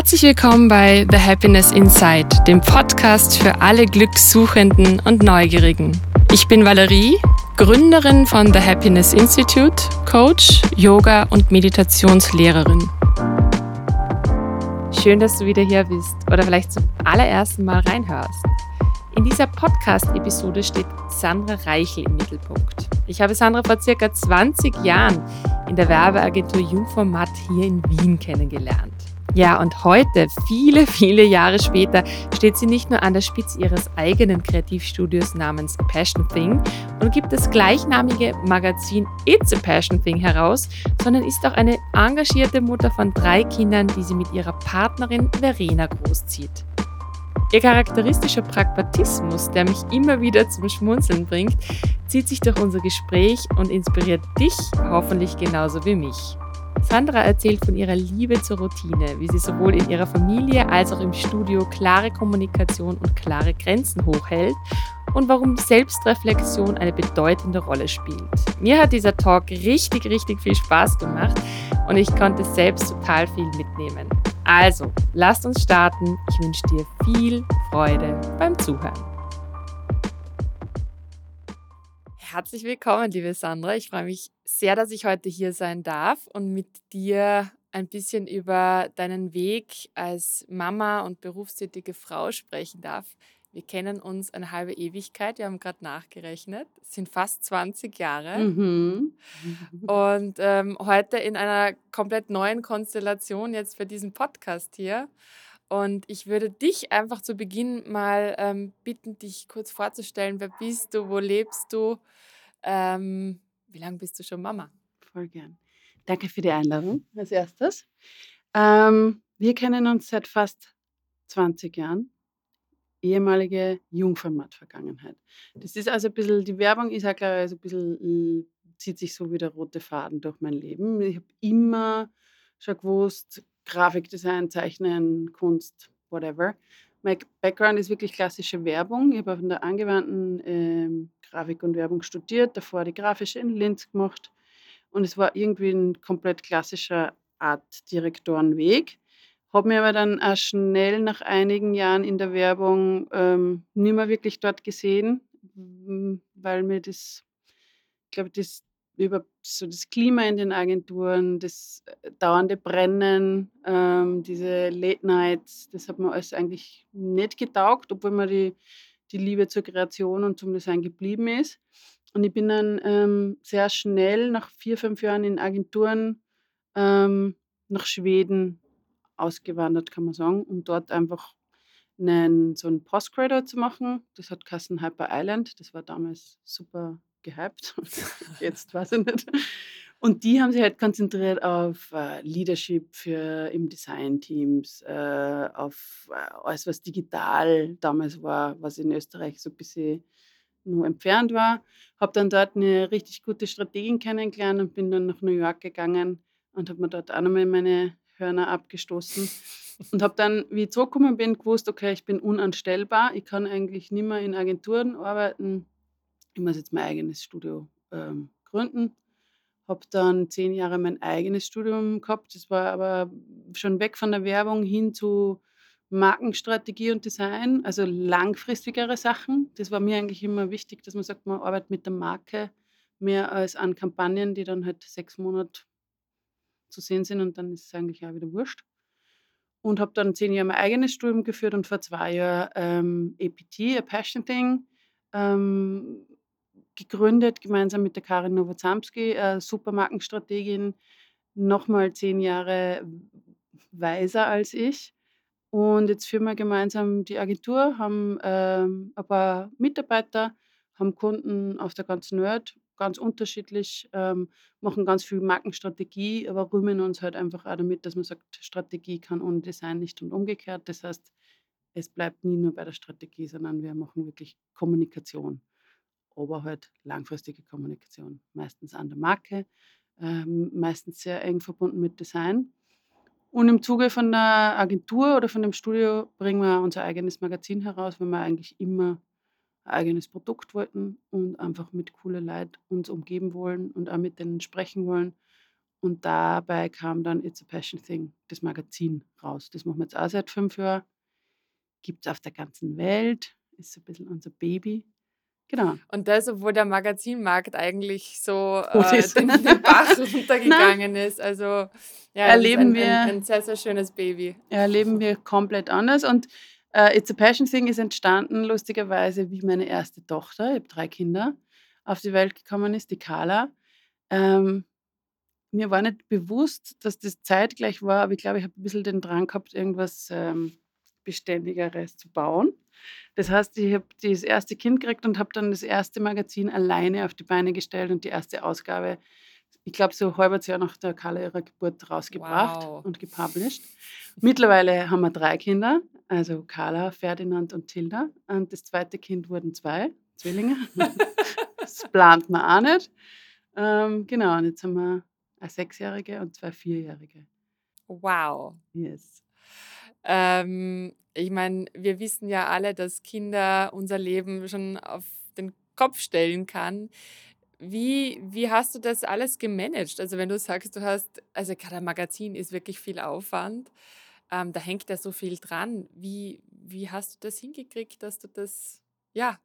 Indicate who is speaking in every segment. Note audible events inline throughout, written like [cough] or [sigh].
Speaker 1: Herzlich willkommen bei The Happiness Inside, dem Podcast für alle Glückssuchenden und Neugierigen. Ich bin Valerie, Gründerin von The Happiness Institute, Coach, Yoga und Meditationslehrerin. Schön, dass du wieder hier bist oder vielleicht zum allerersten Mal reinhörst. In dieser Podcast-Episode steht Sandra Reichel im Mittelpunkt. Ich habe Sandra vor circa 20 Jahren in der Werbeagentur Jungformat hier in Wien kennengelernt. Ja, und heute, viele, viele Jahre später, steht sie nicht nur an der Spitze ihres eigenen Kreativstudios namens Passion Thing und gibt das gleichnamige Magazin It's a Passion Thing heraus, sondern ist auch eine engagierte Mutter von drei Kindern, die sie mit ihrer Partnerin Verena großzieht. Ihr charakteristischer Pragmatismus, der mich immer wieder zum Schmunzeln bringt, zieht sich durch unser Gespräch und inspiriert dich hoffentlich genauso wie mich. Sandra erzählt von ihrer Liebe zur Routine, wie sie sowohl in ihrer Familie als auch im Studio klare Kommunikation und klare Grenzen hochhält und warum Selbstreflexion eine bedeutende Rolle spielt. Mir hat dieser Talk richtig, richtig viel Spaß gemacht und ich konnte selbst total viel mitnehmen. Also, lasst uns starten. Ich wünsche dir viel Freude beim Zuhören. Herzlich willkommen, liebe Sandra. Ich freue mich sehr, dass ich heute hier sein darf und mit dir ein bisschen über deinen Weg als Mama und berufstätige Frau sprechen darf. Wir kennen uns eine halbe Ewigkeit, wir haben gerade nachgerechnet, es sind fast 20 Jahre. Mhm. [laughs] Und ähm, heute in einer komplett neuen Konstellation jetzt für diesen Podcast hier. Und ich würde dich einfach zu Beginn mal ähm, bitten, dich kurz vorzustellen. Wer bist du? Wo lebst du? Ähm, wie lange bist du schon Mama?
Speaker 2: Voll gern. Danke für die Einladung als erstes. Ähm, wir kennen uns seit fast 20 Jahren. Ehemalige Jungformat-Vergangenheit. Das ist also ein bisschen, die Werbung ist ja klar, also ein bisschen, zieht sich so wie der rote Faden durch mein Leben. Ich habe immer schon gewusst, Grafikdesign, Zeichnen, Kunst, whatever. Mein Background ist wirklich klassische Werbung. Ich habe auf der angewandten ähm, Grafik und Werbung studiert, davor die grafische in Linz gemacht. Und es war irgendwie ein komplett klassischer Art Direktorenweg. Habe mir aber dann auch schnell nach einigen Jahren in der Werbung ähm, nicht mehr wirklich dort gesehen, weil mir das, ich glaube, das über so das Klima in den Agenturen, das äh, dauernde Brennen, ähm, diese Late Nights, das hat mir alles eigentlich nicht getaugt, obwohl mir die, die Liebe zur Kreation und zum Design geblieben ist. Und ich bin dann ähm, sehr schnell nach vier, fünf Jahren in Agenturen ähm, nach Schweden ausgewandert, kann man sagen, um dort einfach einen, so einen Postgraduate zu machen. Das hat Kassen Hyper Island. Das war damals super gehypt. [laughs] Jetzt weiß ich nicht. Und die haben sich halt konzentriert auf äh, Leadership für im Design-Teams, äh, auf äh, alles, was digital damals war, was in Österreich so ein bisschen nur entfernt war. Habe dann dort eine richtig gute Strategin kennengelernt und bin dann nach New York gegangen und habe mir dort auch nochmal meine Hörner abgestoßen. [laughs] Und habe dann, wie ich zurückgekommen bin, gewusst, okay, ich bin unanstellbar. Ich kann eigentlich nicht mehr in Agenturen arbeiten ich muss jetzt mein eigenes Studio ähm, gründen. Habe dann zehn Jahre mein eigenes Studium gehabt. Das war aber schon weg von der Werbung hin zu Markenstrategie und Design, also langfristigere Sachen. Das war mir eigentlich immer wichtig, dass man sagt, man arbeitet mit der Marke mehr als an Kampagnen, die dann halt sechs Monate zu sehen sind und dann ist es eigentlich auch wieder wurscht. Und habe dann zehn Jahre mein eigenes Studium geführt und vor zwei Jahren ähm, APT, A Passion Thing, ähm, gegründet, gemeinsam mit der Karin Nowozamski, äh, Supermarkenstrategin, nochmal zehn Jahre weiser als ich. Und jetzt führen wir gemeinsam die Agentur, haben ähm, ein paar Mitarbeiter, haben Kunden auf der ganzen Welt, ganz unterschiedlich, ähm, machen ganz viel Markenstrategie, aber rühmen uns halt einfach auch damit, dass man sagt, Strategie kann ohne Design nicht und umgekehrt. Das heißt, es bleibt nie nur bei der Strategie, sondern wir machen wirklich Kommunikation aber halt langfristige Kommunikation. Meistens an der Marke, ähm, meistens sehr eng verbunden mit Design. Und im Zuge von der Agentur oder von dem Studio bringen wir unser eigenes Magazin heraus, weil wir eigentlich immer ein eigenes Produkt wollten und einfach mit coolen Leuten uns umgeben wollen und auch mit denen sprechen wollen. und dabei kam dann It's a Passion Thing, das Magazin, raus. Das machen wir jetzt auch seit fünf Jahren. Gibt es auf der ganzen Welt, ist ein bisschen unser Baby. Genau.
Speaker 1: Und das, obwohl der Magazinmarkt eigentlich so [laughs] äh, den, den Bach [laughs] runtergegangen ist. Also ja,
Speaker 2: erleben ein, wir
Speaker 1: ein, ein, sehr, sehr schönes Baby.
Speaker 2: Erleben wir komplett anders. Und uh, It's a Passion Thing ist entstanden, lustigerweise, wie meine erste Tochter, ich habe drei Kinder, auf die Welt gekommen ist, die Carla. Ähm, mir war nicht bewusst, dass das zeitgleich war, aber ich glaube, ich habe ein bisschen den Drang gehabt, irgendwas ähm, Beständigeres zu bauen. Das heißt, ich habe das erste Kind gekriegt und habe dann das erste Magazin alleine auf die Beine gestellt und die erste Ausgabe, ich glaube, so ein halbes Jahr nach der Carla ihrer Geburt rausgebracht wow. und gepublished. Mittlerweile haben wir drei Kinder, also Carla, Ferdinand und Tilda. Und das zweite Kind wurden zwei Zwillinge. [laughs] das plant man auch nicht. Ähm, genau, und jetzt haben wir eine Sechsjährige und zwei Vierjährige.
Speaker 1: Wow.
Speaker 2: Yes.
Speaker 1: Ähm, ich meine, wir wissen ja alle, dass Kinder unser Leben schon auf den Kopf stellen kann. Wie, wie hast du das alles gemanagt? Also wenn du sagst, du hast, also gerade ein Magazin ist wirklich viel Aufwand, ähm, da hängt ja so viel dran. Wie, wie hast du das hingekriegt, dass du das, ja,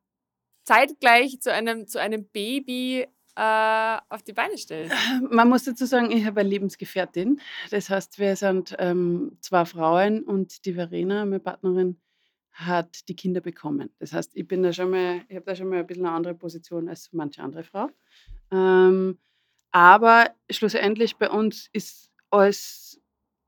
Speaker 1: zeitgleich zu einem, zu einem Baby äh, auf die Beine stellst? [laughs]
Speaker 2: Man muss dazu sagen, ich habe eine Lebensgefährtin. Das heißt, wir sind ähm, zwei Frauen und die Verena, meine Partnerin, hat die Kinder bekommen. Das heißt, ich bin da schon mal, ich habe da schon mal ein bisschen eine andere Position als manche andere Frau. Ähm, aber schlussendlich bei uns ist alles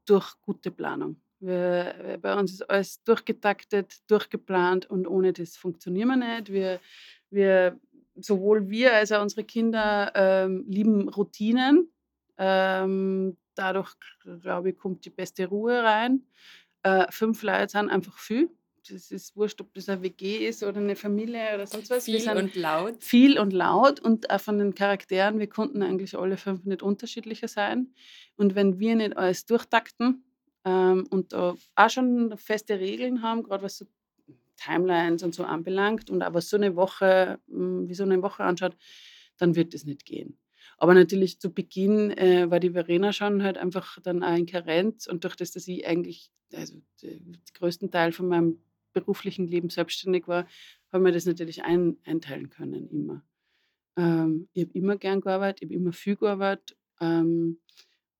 Speaker 2: durch gute Planung. Wir, bei uns ist alles durchgetaktet, durchgeplant und ohne das funktionieren wir nicht. Wir, wir sowohl wir als auch unsere Kinder ähm, lieben Routinen. Ähm, dadurch, glaube ich, kommt die beste Ruhe rein. Äh, fünf Leute sind einfach viel. Das ist wurscht, ob das eine WG ist oder eine Familie oder sonst was.
Speaker 1: Viel und laut.
Speaker 2: Viel und laut und auch von den Charakteren, wir konnten eigentlich alle fünf nicht unterschiedlicher sein. Und wenn wir nicht alles durchtakten ähm, und auch schon feste Regeln haben, gerade was so Timelines und so anbelangt und aber so eine Woche, hm, wie so eine Woche anschaut, dann wird es nicht gehen. Aber natürlich zu Beginn äh, war die Verena schon halt einfach dann auch in Karenz und durch das, dass ich eigentlich also den größten Teil von meinem beruflichen Leben selbstständig war, haben wir das natürlich ein, einteilen können immer. Ähm, ich habe immer gern gearbeitet, ich habe immer viel gearbeitet ähm,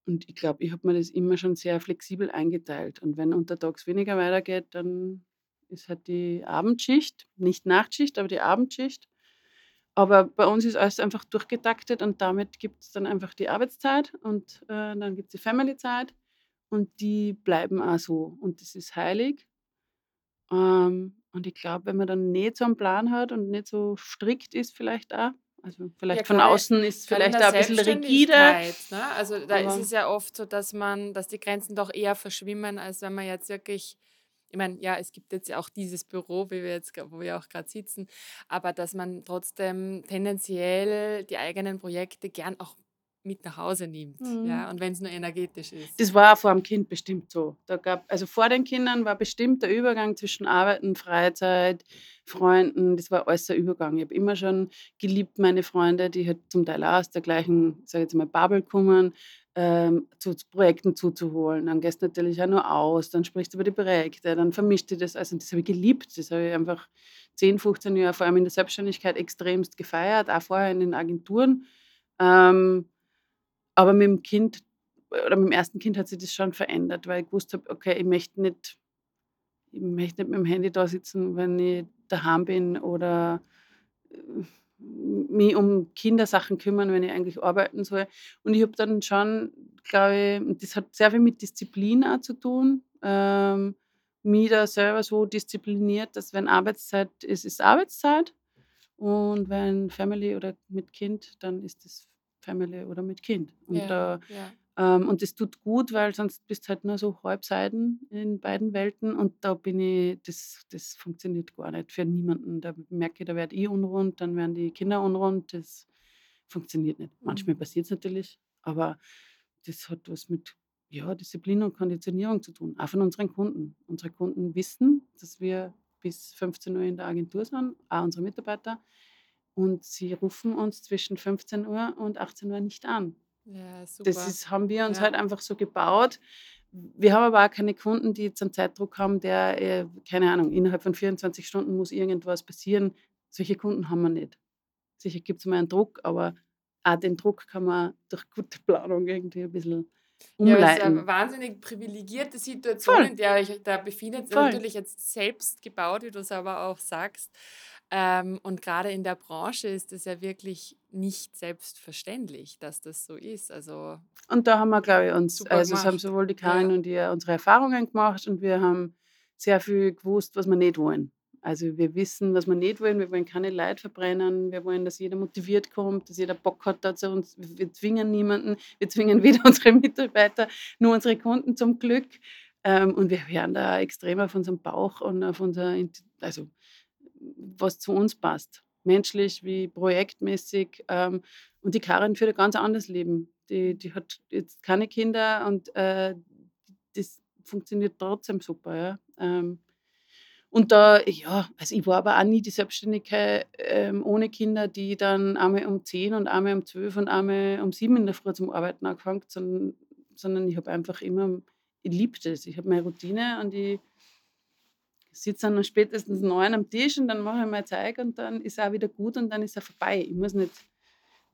Speaker 2: und ich glaube, ich habe mir das immer schon sehr flexibel eingeteilt. Und wenn untertags weniger weitergeht, dann ist halt die Abendschicht, nicht Nachtschicht, aber die Abendschicht. Aber bei uns ist alles einfach durchgetaktet und damit gibt es dann einfach die Arbeitszeit und äh, dann gibt es die Family-Zeit und die bleiben auch so. Und das ist heilig. Ähm, und ich glaube, wenn man dann nicht so einen Plan hat und nicht so strikt ist, vielleicht auch, also vielleicht ja, von außen ist es vielleicht auch ein bisschen rigide.
Speaker 1: Ne? Also da ist es ja oft so, dass man, dass die Grenzen doch eher verschwimmen, als wenn man jetzt wirklich ich meine, ja, es gibt jetzt ja auch dieses Büro, wie wir jetzt, wo wir auch gerade sitzen, aber dass man trotzdem tendenziell die eigenen Projekte gern auch mit nach Hause nimmt, mhm. ja, und wenn es nur energetisch ist.
Speaker 2: Das war vor dem Kind bestimmt so. Da gab, also vor den Kindern war bestimmt der Übergang zwischen Arbeiten, Freizeit, Freunden, das war alles der Übergang. Ich habe immer schon geliebt, meine Freunde, die halt zum Teil auch aus der gleichen, sage ich jetzt mal, Bubble kommen, ähm, zu, Projekten zuzuholen. Dann gehst du natürlich auch nur aus, dann sprichst du über die Projekte, dann vermischt du das. Also das habe ich geliebt. Das habe ich einfach 10, 15 Jahre, vor allem in der Selbstständigkeit, extremst gefeiert, auch vorher in den Agenturen. Ähm, aber mit dem Kind oder mit dem ersten Kind hat sich das schon verändert, weil ich gewusst habe, okay, ich möchte nicht, ich möchte nicht mit dem Handy da sitzen, wenn ich daheim bin oder äh, mich um Kindersachen kümmern, wenn ich eigentlich arbeiten soll. Und ich habe dann schon, glaube ich, das hat sehr viel mit Disziplin auch zu tun, ähm, mich da selber so diszipliniert, dass wenn Arbeitszeit ist, ist Arbeitszeit. Und wenn Family oder mit Kind, dann ist es Family oder mit Kind. Und
Speaker 1: ja, da ja.
Speaker 2: Ähm, und das tut gut, weil sonst bist du halt nur so Halbseiten in beiden Welten und da bin ich, das, das funktioniert gar nicht für niemanden. Da merke ich, da werde ich unrund, dann werden die Kinder unrund, das funktioniert nicht. Manchmal mhm. passiert es natürlich, aber das hat was mit ja, Disziplin und Konditionierung zu tun, auch von unseren Kunden. Unsere Kunden wissen, dass wir bis 15 Uhr in der Agentur sind, auch unsere Mitarbeiter. Und sie rufen uns zwischen 15 Uhr und 18 Uhr nicht an
Speaker 1: Ja,
Speaker 2: Das
Speaker 1: super.
Speaker 2: ist, haben wir uns
Speaker 1: Ja.
Speaker 2: halt einfach so gebaut. Wir haben aber auch keine Kunden, die jetzt einen Zeitdruck haben, der, äh, keine Ahnung, innerhalb von 24 Stunden muss irgendwas passieren. Solche Kunden haben wir nicht. Sicher gibt es mal einen Druck, aber auch den Druck kann man durch gute Planung irgendwie ein bisschen
Speaker 1: Ja, aber es ist eine
Speaker 2: umleiten.
Speaker 1: wahnsinnig privilegierte Situation,
Speaker 2: Voll.
Speaker 1: in der euch da befindet.
Speaker 2: Voll.
Speaker 1: Natürlich jetzt selbst gebaut, wie du es aber auch sagst. Ähm, und gerade in der Branche ist es ja wirklich nicht selbstverständlich, dass das so ist. Also
Speaker 2: Und da haben wir, glaube ich, uns, also es haben sowohl die Karin
Speaker 1: Ja.
Speaker 2: und ich unsere Erfahrungen gemacht und wir haben sehr viel gewusst, was wir nicht wollen. Also wir wissen, was wir nicht wollen. Wir wollen keine Leute verbrennen. Wir wollen, dass jeder motiviert kommt, dass jeder Bock hat da zu uns. Wir zwingen niemanden. Wir zwingen [laughs] weder unsere Mitarbeiter, nur unsere Kunden zum Glück. Ähm, und wir hören da extrem auf unseren Bauch und auf unser, also was zu uns passt. Menschlich wie projektmäßig. Ähm, und die Karin führt ein ganz anderes Leben. Die, die hat jetzt keine Kinder und äh, das funktioniert trotzdem super. Ja. Ähm, und da, ja, also ich war aber auch nie die Selbstständige ähm, ohne Kinder, die dann einmal um 10 und einmal um 12 und einmal um 7 in der Früh zum Arbeiten angefangen, sondern, sondern ich habe einfach immer, ich liebe das. Ich habe meine Routine und ich sitze dann spätestens neun am Tisch und dann mache ich mein Zeug und dann ist auch wieder gut und dann ist er vorbei. Ich muss nicht,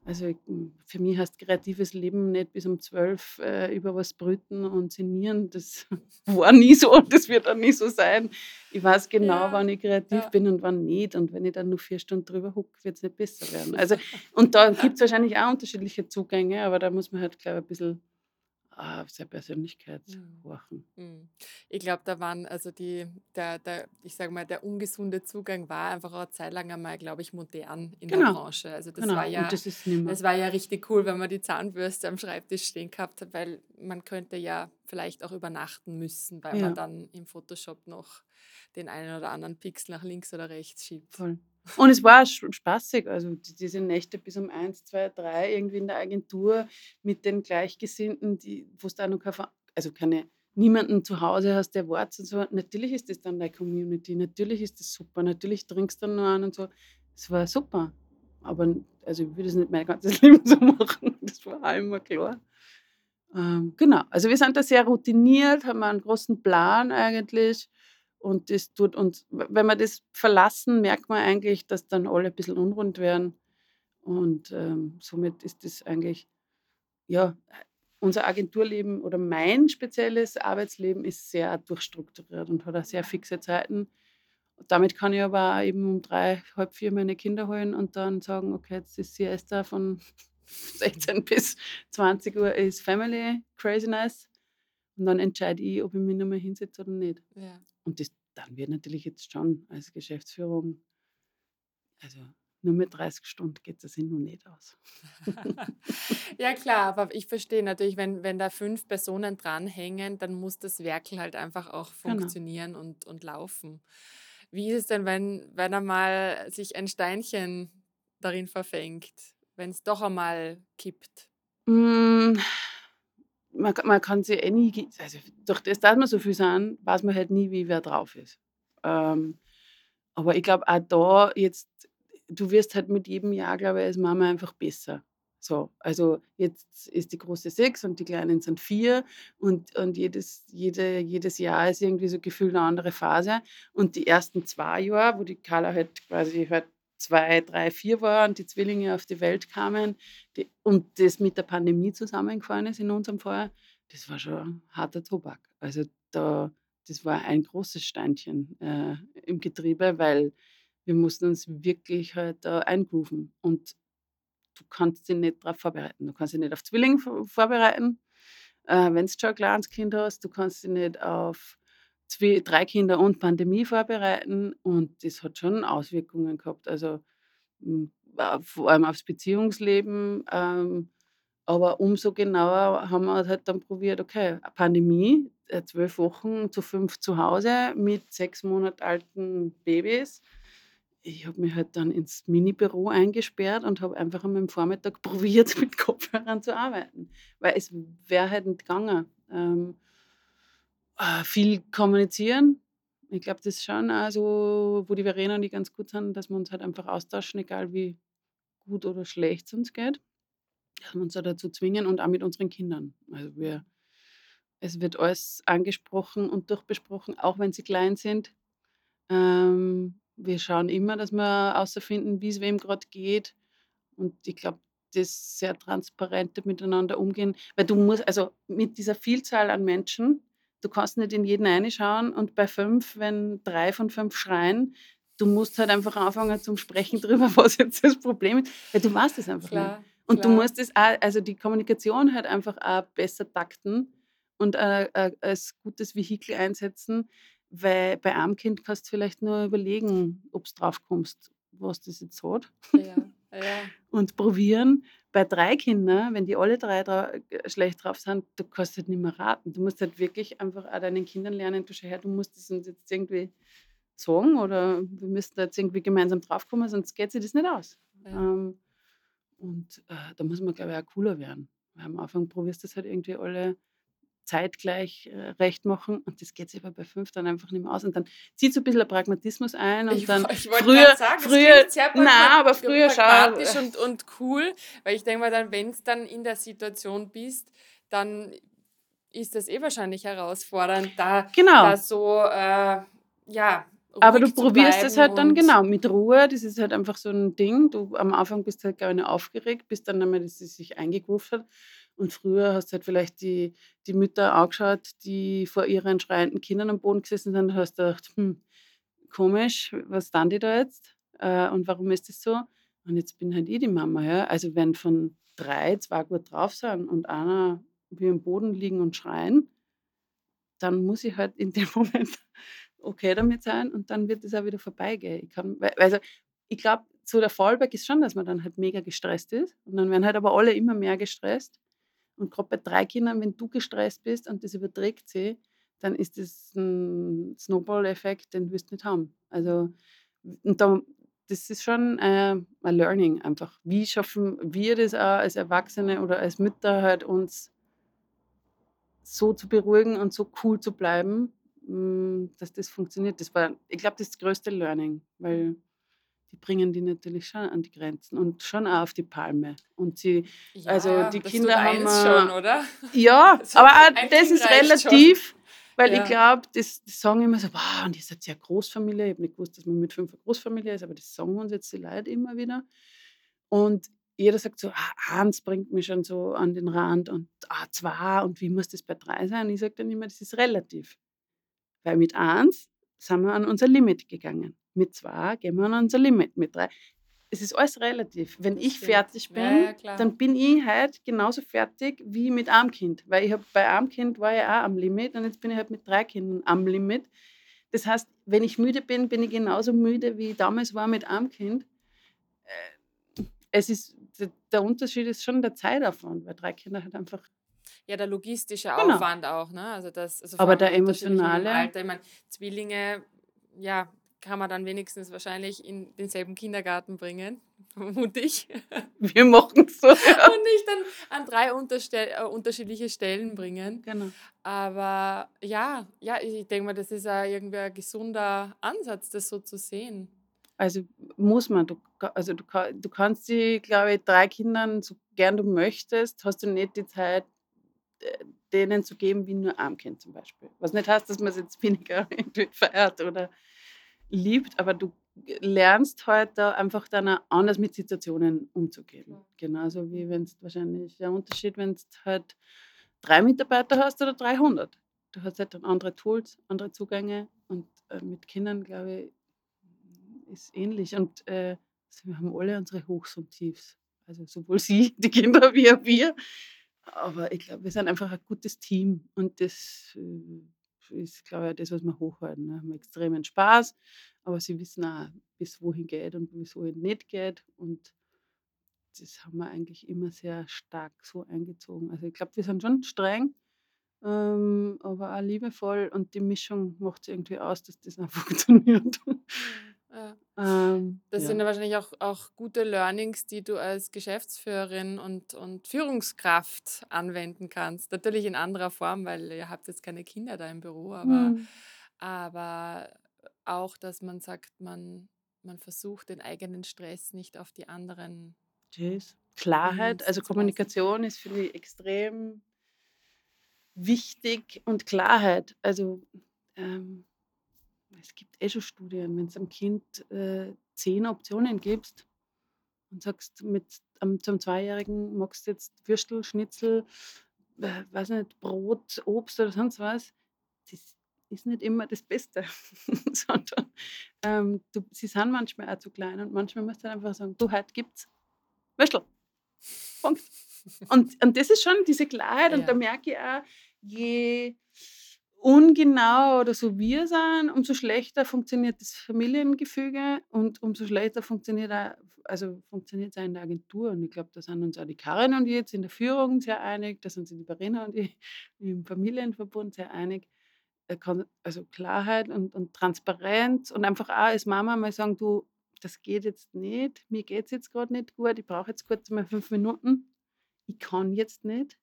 Speaker 2: also ich, für mich heißt kreatives Leben nicht bis um zwölf äh, über was brüten und sinnieren. Das [laughs] war nie so und das wird auch nie so sein. Ich weiß genau,
Speaker 1: Ja,
Speaker 2: wann ich kreativ
Speaker 1: ja.
Speaker 2: bin und wann nicht. Und wenn ich dann nur vier Stunden drüber hocke, wird es nicht besser werden. Also, und da [laughs] gibt es wahrscheinlich auch unterschiedliche Zugänge, aber da muss man halt, glaube ich, ein bisschen auf seine Persönlichkeit
Speaker 1: Mhm.
Speaker 2: horchen.
Speaker 1: Mm. Ich glaube, da waren also die, der, der, ich sage mal, der ungesunde Zugang war einfach auch eine Zeit lang einmal, glaube ich, modern in der
Speaker 2: Genau,
Speaker 1: Branche. Also das
Speaker 2: genau.
Speaker 1: war ja,
Speaker 2: das
Speaker 1: das war ja richtig cool, wenn man die Zahnbürste am Schreibtisch stehen gehabt hat, weil man könnte ja vielleicht auch übernachten müssen, weil
Speaker 2: Ja.
Speaker 1: man dann im Photoshop noch den einen oder anderen Pixel nach links oder rechts schiebt.
Speaker 2: Voll. Und es war spaßig, also die- diese Nächte bis um eins, zwei, drei irgendwie in der Agentur mit den Gleichgesinnten, die, wo es da noch keine, also keine, niemanden zu Hause hast, der wartet und so. Natürlich ist das dann deine Community, natürlich ist das super, natürlich trinkst du dann noch an und so. Es war super. Aber also ich würde es nicht mein ganzes [laughs] Leben so machen. Das war auch immer klar. Ähm, genau, also wir sind da sehr routiniert, haben einen großen Plan eigentlich. Und das tut uns, wenn wir das verlassen, merkt man eigentlich, dass dann alle ein bisschen unrund werden. Und ähm, somit ist das eigentlich, ja, unser Agenturleben oder mein spezielles Arbeitsleben ist sehr durchstrukturiert und hat auch sehr fixe Zeiten. Damit kann ich aber auch eben um drei, halb vier meine Kinder holen und dann sagen, okay, jetzt ist Siesta von [laughs] 16 bis 20 Uhr ist Family Craziness. Und dann entscheide ich, ob ich mich noch mal hinsetze oder nicht.
Speaker 1: Ja.
Speaker 2: Und das dann wird natürlich jetzt schon als Geschäftsführung, also nur mit 30 Stunden geht das sich noch nicht aus. [laughs]
Speaker 1: Ja klar, aber ich verstehe natürlich, wenn, wenn da fünf Personen dranhängen, dann muss das Werkel halt einfach auch
Speaker 2: Genau.
Speaker 1: funktionieren und, und laufen. Wie ist es denn, wenn, wenn einmal sich ein Steinchen darin verfängt, wenn es doch einmal kippt?
Speaker 2: Mm, Man, man kann sich eh nie, also durch das, dass wir so viel sind, weiß man halt nie, wie wer drauf ist. Ähm, aber ich glaube auch da jetzt, du wirst halt mit jedem Jahr, glaube ich, als Mama einfach besser. So, also jetzt ist die große sechs und die kleinen sind vier und, und jedes, jede, jedes Jahr ist irgendwie so gefühlt eine andere Phase. Und die ersten zwei Jahre, wo die Carla halt quasi halt zwei, drei, vier war und die Zwillinge auf die Welt kamen die, und das mit der Pandemie zusammengefallen ist in unserem Fall, das war schon harter Tobak. Also da, das war ein großes Steinchen äh, im Getriebe, weil wir mussten uns wirklich halt da eingrooven. Und du kannst dich nicht darauf vorbereiten. Du kannst dich nicht auf Zwilling vor- vorbereiten, äh, wenn du schon ein kleines Kind hast. Du kannst dich nicht auf zwei, drei Kinder und Pandemie vorbereiten. Und das hat schon Auswirkungen gehabt. Also m, äh, vor allem aufs Beziehungsleben. Ähm, aber umso genauer haben wir halt dann probiert, okay, Pandemie, äh, zwölf Wochen zu fünf zu Hause mit sechs Monat alten Babys. Ich habe mich halt dann ins Minibüro eingesperrt und habe einfach meinem Vormittag [laughs] probiert, mit Kopfhörern zu arbeiten. Weil es wäre halt nicht gegangen. Ähm, äh, viel kommunizieren. Ich glaube, das ist schon also, wo die Verena und ich ganz gut sind, dass wir uns halt einfach austauschen, egal wie gut oder schlecht es uns geht. uns dazu zwingen und auch mit unseren Kindern. Also wir, es wird alles angesprochen und durchbesprochen, auch wenn sie klein sind. Ähm, wir schauen immer, dass wir herausfinden, wie es wem gerade geht. Und ich glaube, das sehr transparente miteinander umgehen, weil du musst, also mit dieser Vielzahl an Menschen, du kannst nicht in jeden reinschauen und bei fünf, wenn drei von fünf schreien, du musst halt einfach anfangen zum Sprechen [laughs] drüber, was jetzt das Problem ist, weil du weißt es einfach
Speaker 1: Klar,
Speaker 2: nicht. Und du
Speaker 1: klar.
Speaker 2: musst es auch, also die Kommunikation halt einfach auch besser takten und äh, äh, als gutes Vehikel einsetzen, weil bei einem Kind kannst du vielleicht nur überlegen, ob du drauf kommst, was das jetzt hat
Speaker 1: Ja, ja. [laughs]
Speaker 2: und probieren. Bei drei Kindern, wenn die alle drei äh, schlecht drauf sind, du kannst halt nicht mehr raten. Du musst halt wirklich einfach auch deinen Kindern lernen, du schau her, du musst das uns jetzt irgendwie sagen oder wir müssen da jetzt irgendwie gemeinsam draufkommen, sonst geht sich das nicht aus.
Speaker 1: ja.
Speaker 2: Ähm, und äh, da muss man, glaube ich, auch cooler werden. Weil am Anfang probierst du das halt irgendwie alle zeitgleich äh, recht machen und das geht sich aber bei fünf dann einfach nicht mehr aus. Und dann zieht so ein bisschen der Pragmatismus ein und
Speaker 1: Ich,
Speaker 2: dann
Speaker 1: ich wollte
Speaker 2: früher,
Speaker 1: sagen,
Speaker 2: früher, na, aber früher
Speaker 1: pragmatisch
Speaker 2: schau,
Speaker 1: und, und cool, weil ich denke mal dann, wenn es dann in der Situation bist, dann ist das eh wahrscheinlich herausfordernd, da,
Speaker 2: genau.
Speaker 1: da so, äh, ja,
Speaker 2: Aber du probierst es halt dann genau mit Ruhe. Das ist halt einfach so ein Ding. Du am Anfang bist halt gar nicht aufgeregt, bis dann einmal, dass es sich eingegroovt hat. Und früher hast du halt vielleicht die, die Mütter angeschaut, die vor ihren schreienden Kindern am Boden gesessen sind und hast gedacht, hm, komisch, was tun die da jetzt? Äh, und warum ist das so? Und jetzt bin halt ich die Mama. Ja? Also wenn von drei zwei gut drauf sind und einer wie am Boden liegen und schreien, dann muss ich halt in dem [laughs] Moment okay damit sein und dann wird es auch wieder vorbeigehen. Ich also ich glaube, so der Fallback ist schon, dass man dann halt mega gestresst ist und dann werden halt aber alle immer mehr gestresst. Und gerade bei drei Kindern, wenn du gestresst bist und das überträgt sie, dann ist das ein Snowball-Effekt, den wirst du nicht haben. Also, und da, das ist schon äh, ein Learning einfach. Wie schaffen wir das auch als Erwachsene oder als Mütter halt uns so zu beruhigen und so cool zu bleiben, mm, dass das funktioniert. Das war, ich glaube, das größte Learning, weil die bringen die natürlich schon an die Grenzen und schon auch auf die Palme. Und sie,
Speaker 1: Ja,
Speaker 2: also die Kinder haben,
Speaker 1: eins schon, oder?
Speaker 2: ja, [laughs]
Speaker 1: Also
Speaker 2: aber auch das
Speaker 1: Kind
Speaker 2: ist
Speaker 1: reicht schon.
Speaker 2: relativ, weil
Speaker 1: Ja.
Speaker 2: ich glaube, das, das sagen immer so, wow, und ihr seid ja Großfamilie. Ich habe nicht gewusst, dass man mit fünf eine Großfamilie ist, aber das sagen uns jetzt die Leute immer wieder. Und jeder sagt so, ah, eins bringt mich schon so an den Rand und ah, zwei und wie muss das bei drei sein? Ich sage dann immer, das ist relativ. Weil mit eins sind wir an unser Limit gegangen. Mit zwei gehen wir an unser Limit. Mit drei. Es ist alles relativ. Wenn
Speaker 1: Das
Speaker 2: ich
Speaker 1: stimmt.
Speaker 2: fertig bin,
Speaker 1: Ja,
Speaker 2: dann bin ich halt genauso fertig wie mit einem Kind. Weil ich hab, bei einem Kind war ich auch am Limit und jetzt bin ich halt mit drei Kindern am Limit. Das heißt, wenn ich müde bin, bin ich genauso müde, wie ich damals war mit einem Kind. Äh, Es ist, der- Unterschied ist schon der Zeitaufwand, weil drei Kinder halt einfach
Speaker 1: Ja, der logistische
Speaker 2: Genau.
Speaker 1: Aufwand auch, ne? Also das, also
Speaker 2: Aber der emotionale-
Speaker 1: Alter. Ich meine, Zwillinge, ja, kann man dann wenigstens wahrscheinlich in denselben Kindergarten bringen, [laughs] vermute ich. [laughs]
Speaker 2: wir machen so. [laughs] Ja.
Speaker 1: Und nicht dann an drei äh, unterschiedliche Stellen bringen.
Speaker 2: Genau.
Speaker 1: Aber ja, ja, ich denke mal, das ist auch irgendwie ein gesunder Ansatz, das so zu sehen.
Speaker 2: Also muss man. Du, also du, du kannst die, glaube ich, drei Kindern, so gern du möchtest, hast du nicht die Zeit, äh, denen zu geben wie nur einem Kind zum Beispiel. Was nicht heißt, dass man es jetzt weniger feiert oder liebt, aber du lernst halt da einfach dann anders mit Situationen umzugehen.
Speaker 1: Klar.
Speaker 2: Genauso wie wenn es wahrscheinlich der Unterschied, wenn du halt drei Mitarbeiter hast oder 300. Du hast halt dann andere Tools, andere Zugänge und äh, mit Kindern, glaube ich, ist ähnlich. Und äh, also wir haben alle unsere Hochs und Tiefs. Also sowohl sie, [laughs] die Kinder, wie auch wir. Aber ich glaube, wir sind einfach ein gutes Team. Und das äh, ist, glaube ich, das, was wir hochhalten. Ne? Wir haben extremen Spaß, aber sie wissen auch, bis wohin geht und bis wohin nicht geht. Und das haben wir eigentlich immer sehr stark so eingezogen. Also ich glaube, wir sind schon streng, ähm, aber auch liebevoll. Und die Mischung macht es irgendwie aus, dass das auch [laughs] funktioniert.
Speaker 1: Ja.
Speaker 2: ähm,
Speaker 1: Das
Speaker 2: ja.
Speaker 1: sind ja wahrscheinlich auch, auch gute Learnings, die du als Geschäftsführerin und, und Führungskraft anwenden kannst. Natürlich in anderer Form, weil ihr habt jetzt keine Kinder da im Büro, aber,
Speaker 2: Hm.
Speaker 1: aber auch, dass man sagt, man, man versucht den eigenen Stress nicht auf die anderen
Speaker 2: Tschüss. Klarheit, also Kommunikation ist für mich extrem wichtig und Klarheit. Also ähm, es gibt eh schon Studien, wenn es einem Kind äh, zehn Optionen gibst und sagst mit ähm, zum Zweijährigen magst du jetzt Würstel, Schnitzel, äh, weiß nicht, Brot, Obst oder sonst was, das ist nicht immer das Beste, [laughs] sondern ähm, du, sie sind manchmal auch zu klein und manchmal musst du einfach sagen, du, heute gibt's Würstel. Punkt. Und, und das ist schon diese Klarheit ja. und da merke ich auch, je ungenau oder so wir sind, umso schlechter funktioniert das Familiengefüge und umso schlechter funktioniert auch, also funktioniert es auch in der Agentur. Und ich glaube, da sind uns auch die Karin und ich jetzt in der Führung sehr einig, da sind sich die Verena und ich [laughs] im Familienverbund sehr einig. Also Klarheit und, und Transparenz und einfach auch als Mama mal sagen, du, das geht jetzt nicht, mir geht es jetzt gerade nicht gut, ich brauche jetzt kurz mal fünf Minuten, ich kann jetzt nicht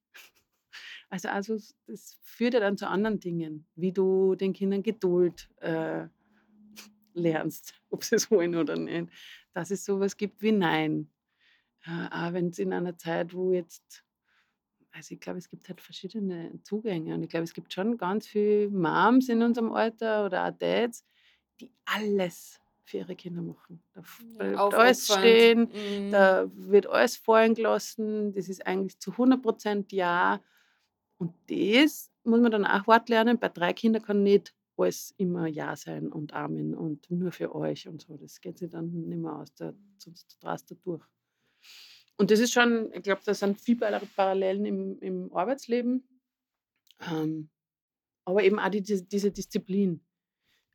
Speaker 2: also, also das führt ja dann zu anderen Dingen, wie du den Kindern Geduld äh, lernst, [laughs] ob sie es wollen oder nicht. Dass es sowas gibt wie Nein. Äh, auch wenn es in einer Zeit, wo jetzt, also ich glaube, es gibt halt verschiedene Zugänge und ich glaube, es gibt schon ganz viele Moms in unserem Alter oder auch Dads, die alles für ihre Kinder machen. Da bleibt alles stehen, mhm. da wird alles fallen gelassen. Das ist eigentlich zu 100 Prozent Ja. Und das muss man dann auch hart lernen. Bei drei Kindern kann nicht alles immer Ja sein und Amen und nur für euch und so. Das geht sich dann nicht mehr aus, da, sonst drast du durch. Und das ist schon, ich glaube, da sind viele Parallelen im, im Arbeitsleben. Ähm, aber eben auch die, diese Disziplin.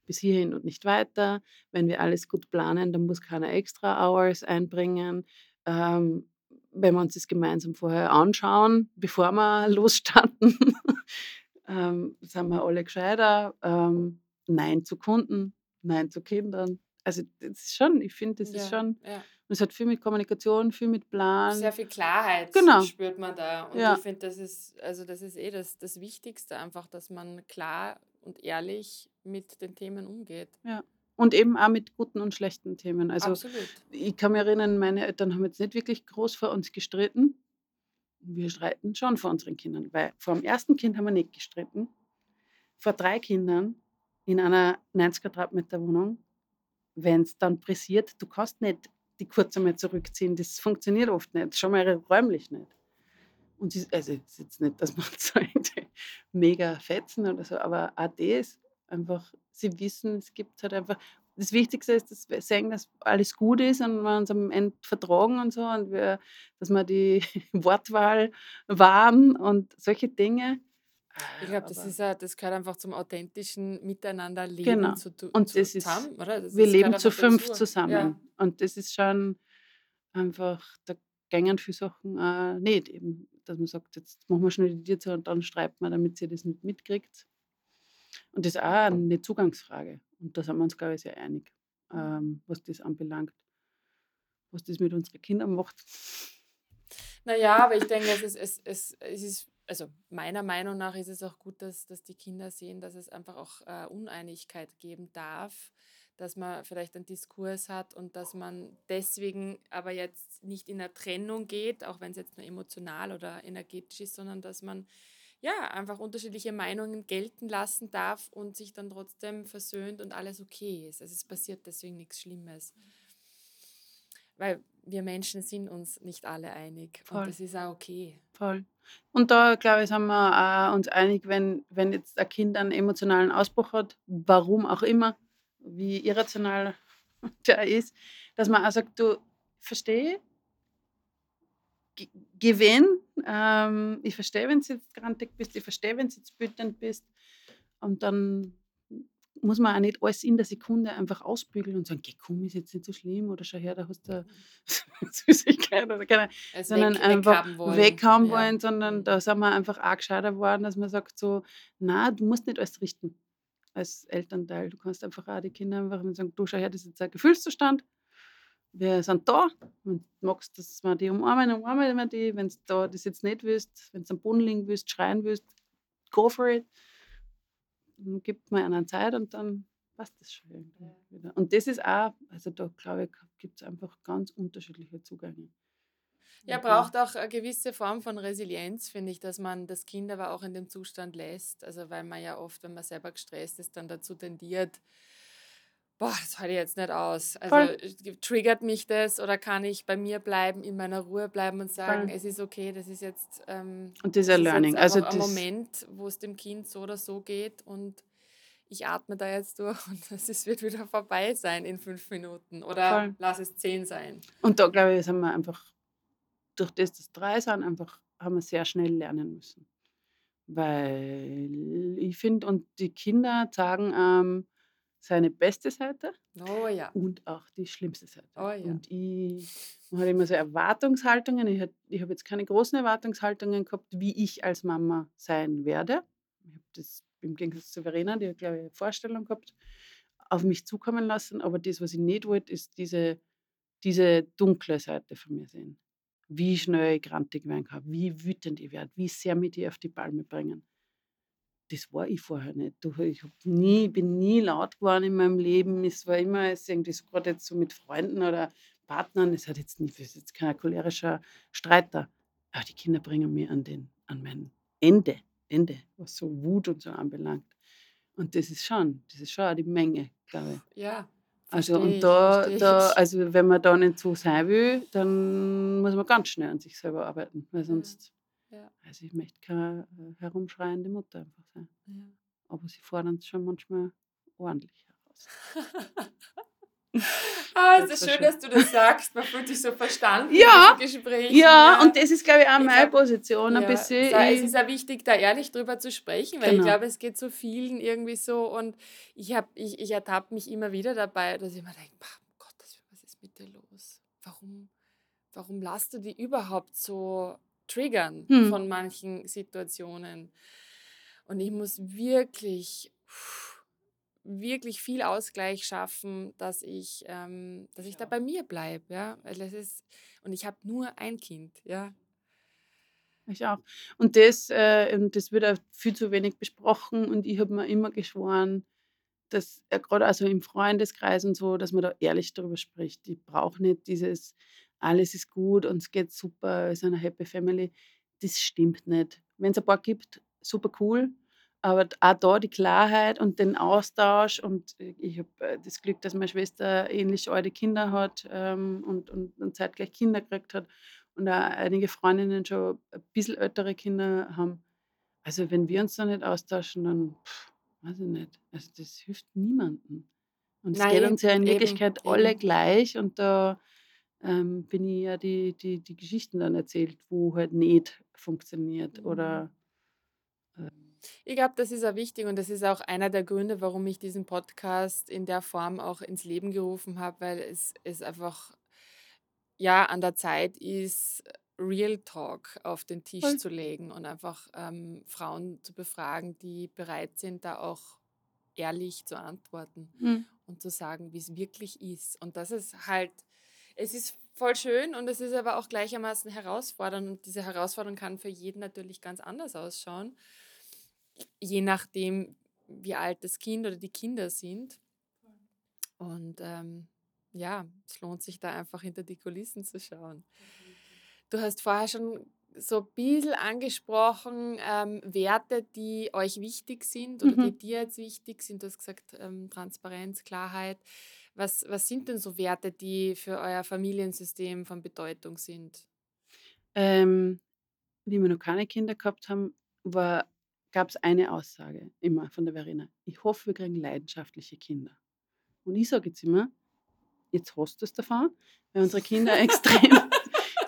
Speaker 2: Bis hierhin und nicht weiter. Wenn wir alles gut planen, dann muss keiner extra Hours einbringen. Ähm, wenn wir uns das gemeinsam vorher anschauen, bevor wir [laughs] losstarten, ähm, sind wir alle gescheiter. Ähm, nein zu Kunden, Nein zu Kindern. Also das ist schon, ich finde, das ja, ist schon, ja. es hat viel mit Kommunikation, viel mit Plan.
Speaker 1: Sehr viel Klarheit genau. spürt man da. Und ja. ich finde, das ist, also das ist eh das, das Wichtigste einfach, dass man klar und ehrlich mit den Themen umgeht.
Speaker 2: Ja. Und eben auch mit guten und schlechten Themen. Also Absolut. ich kann mich erinnern, meine Eltern haben jetzt nicht wirklich groß vor uns gestritten. Wir streiten schon vor unseren Kindern, weil vor dem ersten Kind haben wir nicht gestritten. Vor drei Kindern in einer 90 Quadratmeter Wohnung, wenn es dann pressiert, du kannst nicht die kurz einmal zurückziehen. Das funktioniert oft nicht, schon mal räumlich nicht. Und sie, also es ist jetzt nicht, dass man [laughs] so mega fetzen oder so, aber auch das einfach, sie wissen, es gibt halt einfach, das Wichtigste ist, dass wir sagen, dass alles gut ist und wir uns am Ende vertragen und so und wir, dass wir die [laughs] Wortwahl wahren und solche Dinge.
Speaker 1: Ich glaube, das, das gehört einfach zum authentischen Miteinander leben genau. zu,
Speaker 2: und zu, das ist, zusammen. Oder? Das, wir das leben zu fünf zusammen. Ja. Und das ist schon einfach, da gängen viele Sachen äh, nicht eben, dass man sagt, jetzt machen wir schnell die Tür zu und dann streiten wir, damit sie das nicht mitkriegt. Und das ist auch eine Zugangsfrage. Und da sind wir uns, glaube ich, sehr einig, ähm, was das anbelangt, was das mit unseren Kindern macht.
Speaker 1: Naja, aber ich denke, es ist, es, es, es ist, also meiner Meinung nach ist es auch gut, dass, dass die Kinder sehen, dass es einfach auch äh, Uneinigkeit geben darf, dass man vielleicht einen Diskurs hat und dass man deswegen aber jetzt nicht in eine Trennung geht, auch wenn es jetzt nur emotional oder energetisch ist, sondern dass man ja, einfach unterschiedliche Meinungen gelten lassen darf und sich dann trotzdem versöhnt und alles okay ist. Also es passiert deswegen nichts Schlimmes. Weil wir Menschen sind uns nicht alle einig Voll. und das ist auch okay.
Speaker 2: Voll. Und da, glaube ich, sind wir auch uns einig, wenn, wenn jetzt ein Kind einen emotionalen Ausbruch hat, warum auch immer, wie irrational [laughs] der ist, dass man auch sagt, du, verstehe, gewinn. Ähm, ich verstehe, wenn du jetzt grantig bist, ich verstehe, wenn du jetzt wütend bist. Und dann muss man auch nicht alles in der Sekunde einfach ausbügeln und sagen, geh, komm, ist jetzt nicht so schlimm oder schau her, da hast du [laughs] Süßigkeit oder keine, also sondern weg, einfach weghaben wollen, weghaben wollen sondern mhm. da sind wir einfach auch gescheiter geworden, dass man sagt so, na, du musst nicht alles richten als Elternteil. Du kannst einfach auch die Kinder einfach sagen, du schau her, das ist jetzt ein Gefühlszustand, wir sind da. Wenn du magst, dass wir die umarmen, umarmen wir die. Wenn du das jetzt nicht willst, wenn du am Boden liegen willst, schreien willst, go for it. Dann gibt man einen Zeit und dann passt das schon wieder. Und das ist auch, also da glaube ich, gibt es einfach ganz unterschiedliche Zugänge.
Speaker 1: Ja, braucht auch eine gewisse Form von Resilienz, finde ich, dass man das Kind aber auch in dem Zustand lässt. Also weil man ja oft, wenn man selber gestresst ist, dann dazu tendiert, boah, das halte ich jetzt nicht aus. Also
Speaker 2: Voll.
Speaker 1: triggert mich das oder kann ich bei mir bleiben, in meiner Ruhe bleiben und sagen,
Speaker 2: Voll.
Speaker 1: es ist okay, das ist jetzt, ähm,
Speaker 2: Und
Speaker 1: jetzt
Speaker 2: Learning. Also
Speaker 1: ein Moment, wo es dem Kind so oder so geht und ich atme da jetzt durch [laughs] und es wird wieder vorbei sein in fünf Minuten oder
Speaker 2: Voll.
Speaker 1: lass es zehn sein.
Speaker 2: und da glaube ich, sind wir einfach, durch das, dass drei sind, einfach, haben wir sehr schnell lernen müssen. Weil ich finde, und die Kinder zeigen ähm, seine beste Seite
Speaker 1: Oh ja,
Speaker 2: und auch die schlimmste Seite.
Speaker 1: oh ja.
Speaker 2: Und ich man hat immer so Erwartungshaltungen. Ich, ich habe jetzt keine großen Erwartungshaltungen gehabt, wie ich als Mama sein werde. Ich habe das im Gegensatz zu Verena, die hat, glaube ich, eine Vorstellung gehabt, auf mich zukommen lassen. Aber das, was ich nicht wollte, ist diese, diese dunkle Seite von mir sehen. Wie schnell ich grantig werden kann, wie wütend ich werde, wie sehr mich die auf die Palme bringen. Das war ich vorher nicht. Ich nie, bin nie laut geworden in meinem Leben. Es war immer es irgendwie so, gerade jetzt so mit Freunden oder Partnern. Es hat jetzt nicht, ist jetzt kein cholerischer Streiter. Aber die Kinder bringen mich an, den, an mein Ende, Ende, was so Wut und so anbelangt. Und das ist schon, das ist schon die Menge, glaube ich.
Speaker 1: Ja,
Speaker 2: Also und da, da, also wenn man da nicht so sein will, dann muss man ganz schnell an sich selber arbeiten, weil
Speaker 1: Ja,
Speaker 2: sonst,
Speaker 1: ja,
Speaker 2: also ich möchte keine äh, herumschreiende Mutter einfach sein.
Speaker 1: ja.
Speaker 2: Aber sie fordern es schon manchmal ordentlich heraus. [laughs]
Speaker 1: Ah, es
Speaker 2: Das
Speaker 1: ist schön,
Speaker 2: schön.
Speaker 1: dass du das sagst. Man fühlt sich so verstanden
Speaker 2: Ja,
Speaker 1: in Gesprächen.
Speaker 2: Ja,
Speaker 1: Ja,
Speaker 2: und das ist, glaube ich, auch
Speaker 1: ich
Speaker 2: meine
Speaker 1: glaube,
Speaker 2: Position ein
Speaker 1: ja,
Speaker 2: bisschen.
Speaker 1: es
Speaker 2: Ich,
Speaker 1: ist auch wichtig, da ehrlich drüber zu sprechen, weil ich
Speaker 2: genau.
Speaker 1: glaube, es geht so vielen irgendwie so und ich, hab, ich, ich ertappe mich immer wieder dabei, dass ich mir denke, "Pah, um Gottes Willen, was ist mit dir los? Warum, warum lässt du die überhaupt so triggern
Speaker 2: Hm.
Speaker 1: von manchen Situationen? Und ich muss wirklich, wirklich viel Ausgleich schaffen, dass ich, ähm, dass ich da
Speaker 2: Ja.
Speaker 1: bei mir bleibe. Ja? Weil das ist, und ich habe nur ein Kind. Ja?
Speaker 2: Ich auch. Und das, äh, und das wird auch viel zu wenig besprochen. Und ich habe mir immer geschworen, dass äh, gerade also im Freundeskreis und so, dass man da ehrlich darüber spricht. Ich brauche nicht dieses, alles ist gut und es geht super, wir sind eine Happy Family. Das stimmt nicht. Wenn es ein paar gibt, super cool. Aber auch da die Klarheit und den Austausch. Und äh, ich habe äh, das Glück, dass meine Schwester ähnlich alte Kinder hat ähm, und, und, und zeitgleich Kinder gekriegt hat. Und auch einige Freundinnen schon ein bisschen ältere Kinder haben. Also wenn wir uns da nicht austauschen, dann pff, weiß ich nicht. Also das hilft niemandem. Und es geht uns ja in
Speaker 1: eben,
Speaker 2: Wirklichkeit alle
Speaker 1: eben.
Speaker 2: gleich. Und da ähm, bin ich ja die, die, die Geschichten dann erzählt, wo halt nicht funktioniert.
Speaker 1: Mhm.
Speaker 2: Oder ähm,
Speaker 1: Ich glaube, das ist auch wichtig und das ist auch einer der Gründe, warum ich diesen Podcast in der Form auch ins Leben gerufen habe, weil es, es einfach ja an der Zeit ist, Real Talk auf den Tisch
Speaker 2: voll.
Speaker 1: zu legen und einfach ähm, Frauen zu befragen, die bereit sind, da auch ehrlich zu antworten
Speaker 2: Hm.
Speaker 1: und zu sagen, wie es wirklich ist. Und das ist halt, es ist voll schön und es ist aber auch gleichermaßen herausfordernd und diese Herausforderung kann für jeden natürlich ganz anders ausschauen, je nachdem, wie alt das Kind oder die Kinder sind. Und ähm, ja, es lohnt sich da einfach hinter die Kulissen zu schauen. Du hast vorher schon so ein bisschen angesprochen, ähm, Werte, die euch wichtig sind oder die
Speaker 2: Mhm.
Speaker 1: dir jetzt wichtig sind. Du hast gesagt, ähm, Transparenz, Klarheit. Was, was sind denn so Werte, die für euer Familiensystem von Bedeutung sind?
Speaker 2: Ähm, wie wir noch keine Kinder gehabt haben, gab es eine Aussage immer von der Verena. Ich hoffe, wir kriegen leidenschaftliche Kinder. Und ich sage jetzt immer, jetzt hast du es davon, weil unsere Kinder [laughs] extrem,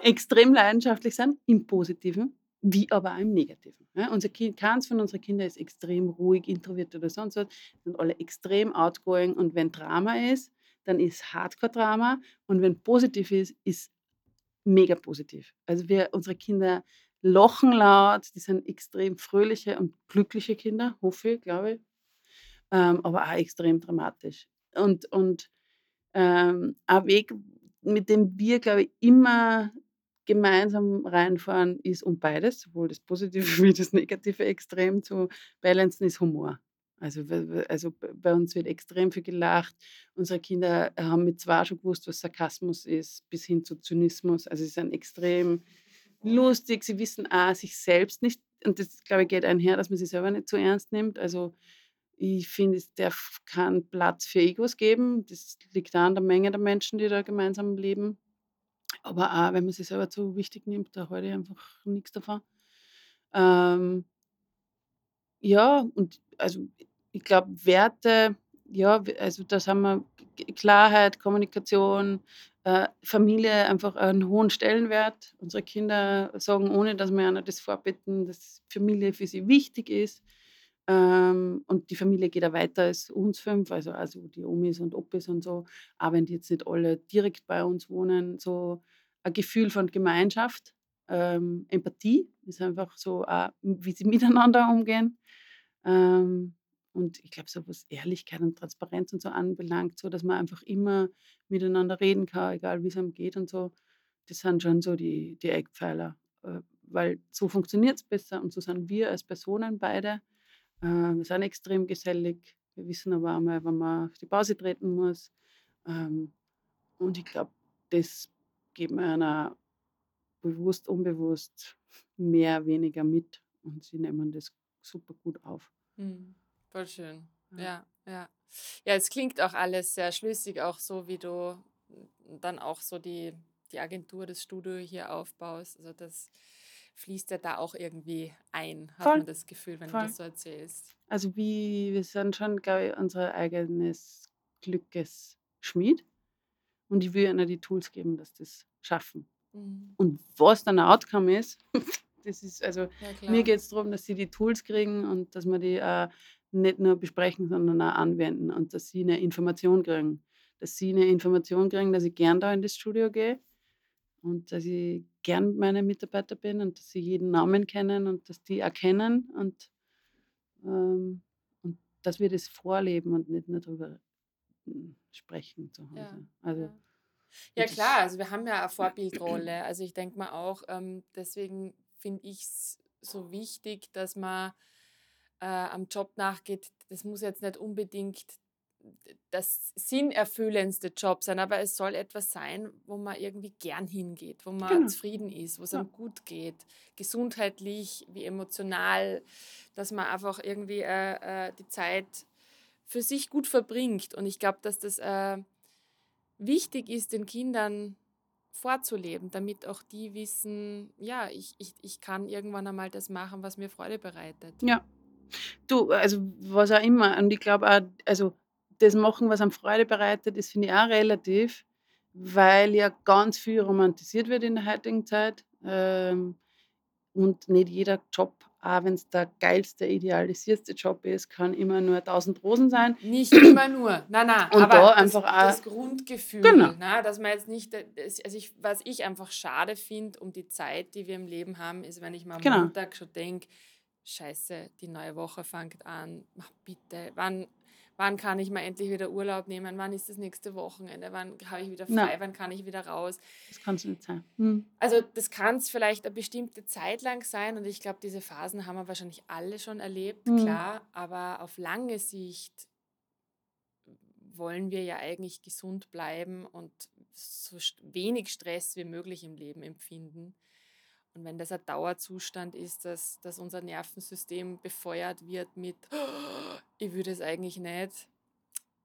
Speaker 2: extrem leidenschaftlich sind, im Positiven, wie aber auch im Negativen. Ja, unser kind, keins von unseren Kindern ist extrem ruhig, introvertiert oder sonst was, sind alle extrem outgoing und wenn Drama ist, dann ist Hardcore-Drama und wenn positiv ist, ist mega positiv. Also wir, unsere Kinder lochen laut, die sind extrem fröhliche und glückliche Kinder, hoffe ich, glaube ich, ähm, aber auch extrem dramatisch. Und, und ähm, ein Weg, mit dem wir, glaube ich, immer gemeinsam reinfahren, ist um beides, sowohl das Positive [laughs] wie das Negative extrem zu balancen, ist Humor. Also, also bei uns wird extrem viel gelacht. Unsere Kinder haben mit zwei schon gewusst, was Sarkasmus ist, bis hin zu Zynismus. Also sie sind extrem lustig. Sie wissen auch sich selbst nicht, und das, glaube ich, geht einher, dass man sich selber nicht zu ernst nimmt. Also ich finde, es darf keinen Platz für Egos geben. Das liegt an der Menge der Menschen, die da gemeinsam leben. Aber auch, wenn man sich selber zu wichtig nimmt, da ich einfach nichts davon. Ähm, ja, und also ich glaube, Werte, ja, also das haben wir Klarheit, Kommunikation, äh, Familie einfach einen hohen Stellenwert. Unsere Kinder sagen, ohne dass wir einer das vorbitten, dass Familie für sie wichtig ist. Ähm, und die Familie geht auch weiter als uns fünf, also, also die Omis und Opis und so, auch wenn die jetzt nicht alle direkt bei uns wohnen, so ein Gefühl von Gemeinschaft, ähm, Empathie ist einfach so, auch, wie sie [laughs] miteinander umgehen. Ähm, und ich glaube, so was Ehrlichkeit und Transparenz und so anbelangt, so dass man einfach immer miteinander reden kann, egal wie es einem geht und so, das sind schon so die, die Eckpfeiler. Äh, weil so funktioniert es besser und so sind wir als Personen beide. Äh, wir sind extrem gesellig. Wir wissen aber auch mal, wenn man auf die Pause treten muss. Ähm, und ich glaube, das geben wir einer bewusst, unbewusst mehr, weniger mit und sie nehmen das super gut auf.
Speaker 1: Mhm. Voll schön. Ja. ja, ja. Ja, es klingt auch alles sehr schlüssig, auch so wie du dann auch so die, die Agentur, das Studio hier aufbaust. Also das fließt ja da auch irgendwie ein, hat Voll. man das Gefühl, wenn Voll. du das so erzählst.
Speaker 2: Also wie, wir sind schon, glaube ich, unser eigenes Glückesschmied. Und ich will ihnen die Tools geben, dass das schaffen. Mhm. Und was dann ein Outcome ist, [laughs] das ist, also ja, mir geht es darum, dass sie die Tools kriegen und dass wir die äh, nicht nur besprechen, sondern auch anwenden und dass sie eine Information kriegen. Dass sie eine Information kriegen, dass ich gern da in das Studio gehe und dass ich gern mit meinen Mitarbeitern bin und dass sie jeden Namen kennen und dass die erkennen und, ähm, und dass wir das vorleben und nicht nur darüber hm, sprechen zu Hause. Ja, also,
Speaker 1: ja. Ja klar, also wir haben ja eine Vorbildrolle. [clears throat] Also ich denke mal auch, ähm, deswegen finde ich es so wichtig, dass man äh, am Job nachgeht, das muss jetzt nicht unbedingt das sinnerfüllendste Job sein, aber es soll etwas sein, wo man irgendwie gern hingeht, wo man genau. zufrieden ist, wo es ja. einem gut geht, gesundheitlich wie emotional, dass man einfach irgendwie äh, äh, die Zeit für sich gut verbringt. Und ich glaube, dass das äh, wichtig ist, den Kindern vorzuleben, damit auch die wissen, ja, ich, ich, ich kann irgendwann einmal das machen, was mir Freude bereitet.
Speaker 2: Ja, Du, also was auch immer. Und ich glaube auch, also das machen, was einem Freude bereitet, das finde ich auch relativ, weil ja ganz viel romantisiert wird in der heutigen Zeit. Ähm, und nicht jeder Job, auch wenn es der geilste, idealisierste Job ist, kann immer nur 1000 Rosen sein.
Speaker 1: Nicht immer nur, nein, nein. Und aber da das, einfach auch, das Grundgefühl, genau. na, dass man jetzt nicht, also ich, was ich einfach schade finde um die Zeit, die wir im Leben haben, ist, wenn ich mal am genau. Montag schon denke, Scheiße, die neue Woche fängt an. Ach, bitte, wann, wann kann ich mal endlich wieder Urlaub nehmen? Wann ist das nächste Wochenende? Wann habe ich wieder frei? Nein. Wann kann ich wieder raus?
Speaker 2: Das kann es nicht sein. Hm.
Speaker 1: Also das kann es vielleicht eine bestimmte Zeit lang sein und ich glaube, diese Phasen haben wir wahrscheinlich alle schon erlebt, hm. klar, aber auf lange Sicht wollen wir ja eigentlich gesund bleiben und so wenig Stress wie möglich im Leben empfinden. Und wenn das ein Dauerzustand ist, dass, dass unser Nervensystem befeuert wird mit, oh, [gasps] ich würde es eigentlich nicht,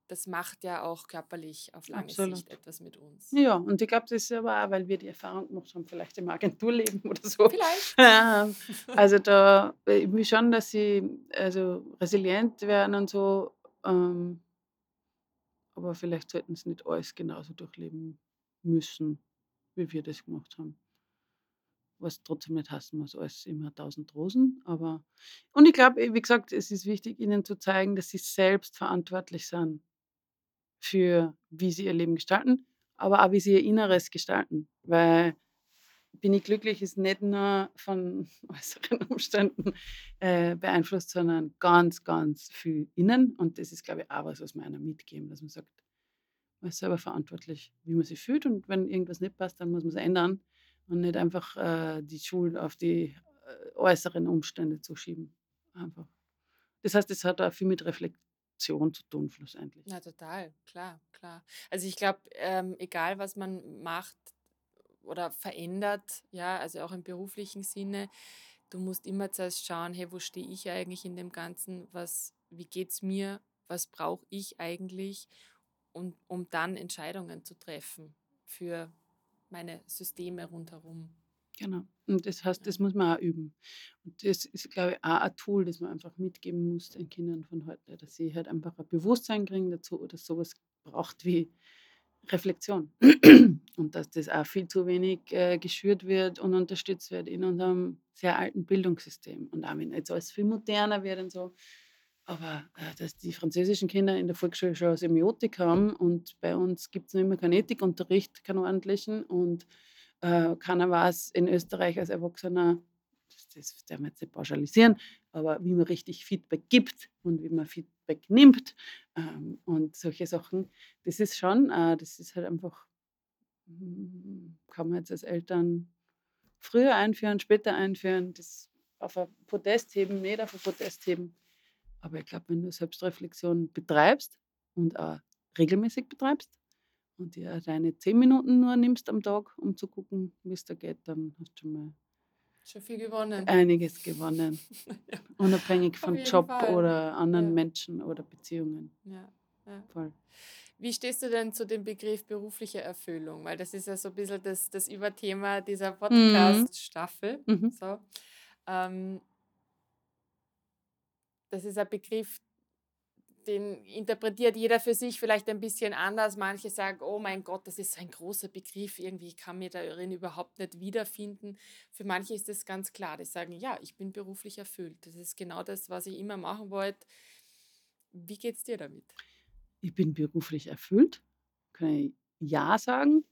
Speaker 1: das macht ja auch körperlich auf lange Absolut. Sicht etwas mit uns.
Speaker 2: Ja, und ich glaube, das ist aber auch, weil wir die Erfahrung gemacht haben, vielleicht im Agenturleben [laughs] oder so.
Speaker 1: Vielleicht. [laughs]
Speaker 2: also da, ich will schon, dass sie also resilient werden und so, ähm, aber vielleicht sollten sie nicht alles genauso durchleben müssen, wie wir das gemacht haben was trotzdem nicht heißen muss, alles immer tausend Rosen. Aber und ich glaube, wie gesagt, es ist wichtig, ihnen zu zeigen, dass sie selbst verantwortlich sind für, wie sie ihr Leben gestalten, aber auch wie sie ihr Inneres gestalten. Weil bin ich glücklich ist nicht nur von [laughs] äußeren Umständen äh, beeinflusst, sondern ganz, ganz viel innen. Und das ist, glaube ich, auch was, was wir einer mitgeben, dass man sagt, man ist selber verantwortlich, wie man sich fühlt. Und wenn irgendwas nicht passt, dann muss man es ändern und nicht einfach äh, die Schuld auf die äh, äußeren Umstände zu schieben. Einfach. Das heißt, es hat auch viel mit Reflexion zu tun, schlussendlich.
Speaker 1: Na, total, klar, klar. Also ich glaube, ähm, egal was man macht oder verändert, ja, also auch im beruflichen Sinne, du musst immer zuerst schauen, hey, wo stehe ich eigentlich in dem Ganzen, was, wie es mir, was brauche ich eigentlich, und, um dann Entscheidungen zu treffen für meine Systeme rundherum.
Speaker 2: Genau. Und das heißt, das muss man auch üben. Und das ist, glaube ich, auch ein Tool, das man einfach mitgeben muss den Kindern von heute, dass sie halt einfach ein Bewusstsein kriegen dazu, dass sowas braucht wie Reflexion. [clears throat] Und dass das auch viel zu wenig äh, geschürt wird und unterstützt wird in unserem sehr alten Bildungssystem. Und auch wenn jetzt alles viel moderner wird und so. Aber äh, dass die französischen Kinder in der Volksschule schon Semiotik haben und bei uns gibt es noch immer keinen Ethikunterricht, keinen ordentlichen. Und äh, keiner weiß in Österreich als Erwachsener, das, das darf jetzt nicht pauschalisieren, aber wie man richtig Feedback gibt und wie man Feedback nimmt ähm, und solche Sachen, das ist schon, äh, das ist halt einfach, hm, kann man jetzt als Eltern früher einführen, später einführen, das auf ein Podest heben, nicht auf ein Podest heben. Aber ich glaube, wenn du Selbstreflexion betreibst und auch regelmäßig betreibst, und dir deine zehn Minuten nur nimmst am Tag, um zu gucken, wie es da geht, dann hast du schon mal
Speaker 1: schon viel gewonnen.
Speaker 2: Einiges gewonnen. [laughs] ja. Unabhängig von Job Fall. oder anderen ja. Menschen oder Beziehungen.
Speaker 1: Ja. ja. Voll. Wie stehst du denn zu dem Begriff berufliche Erfüllung? Weil das ist ja so ein bisschen das, das Überthema dieser mhm. Podcast-Staffel. Mhm. So. Ähm, das ist ein Begriff, den interpretiert jeder für sich vielleicht ein bisschen anders. Manche sagen, oh mein Gott, das ist ein großer Begriff, irgendwie kann mir darin überhaupt nicht wiederfinden. Für manche ist das ganz klar, die sagen, ja, ich bin beruflich erfüllt. Das ist genau das, was ich immer machen wollte. Wie geht es dir damit?
Speaker 2: Ich bin beruflich erfüllt, kann ich ja sagen.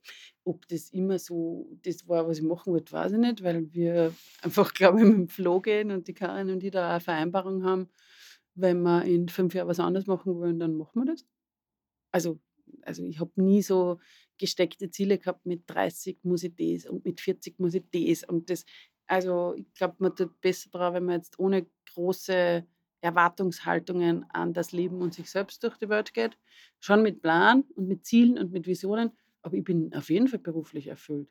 Speaker 2: Ob das immer so das war, was ich machen wollte, weiß ich nicht, weil wir [laughs] einfach, glaube ich, mit dem Flow gehen und die Karin und die da eine Vereinbarung haben, wenn wir in fünf Jahren was anderes machen wollen, dann machen wir das. Also, also ich habe nie so gesteckte Ziele gehabt, mit 30 muss ich das und mit 40 muss ich das. Und das, also ich glaube, man tut besser drauf, wenn man jetzt ohne große Erwartungshaltungen an das Leben und sich selbst durch die Welt geht. Schon mit Plan und mit Zielen und mit Visionen, aber ich bin auf jeden Fall beruflich erfüllt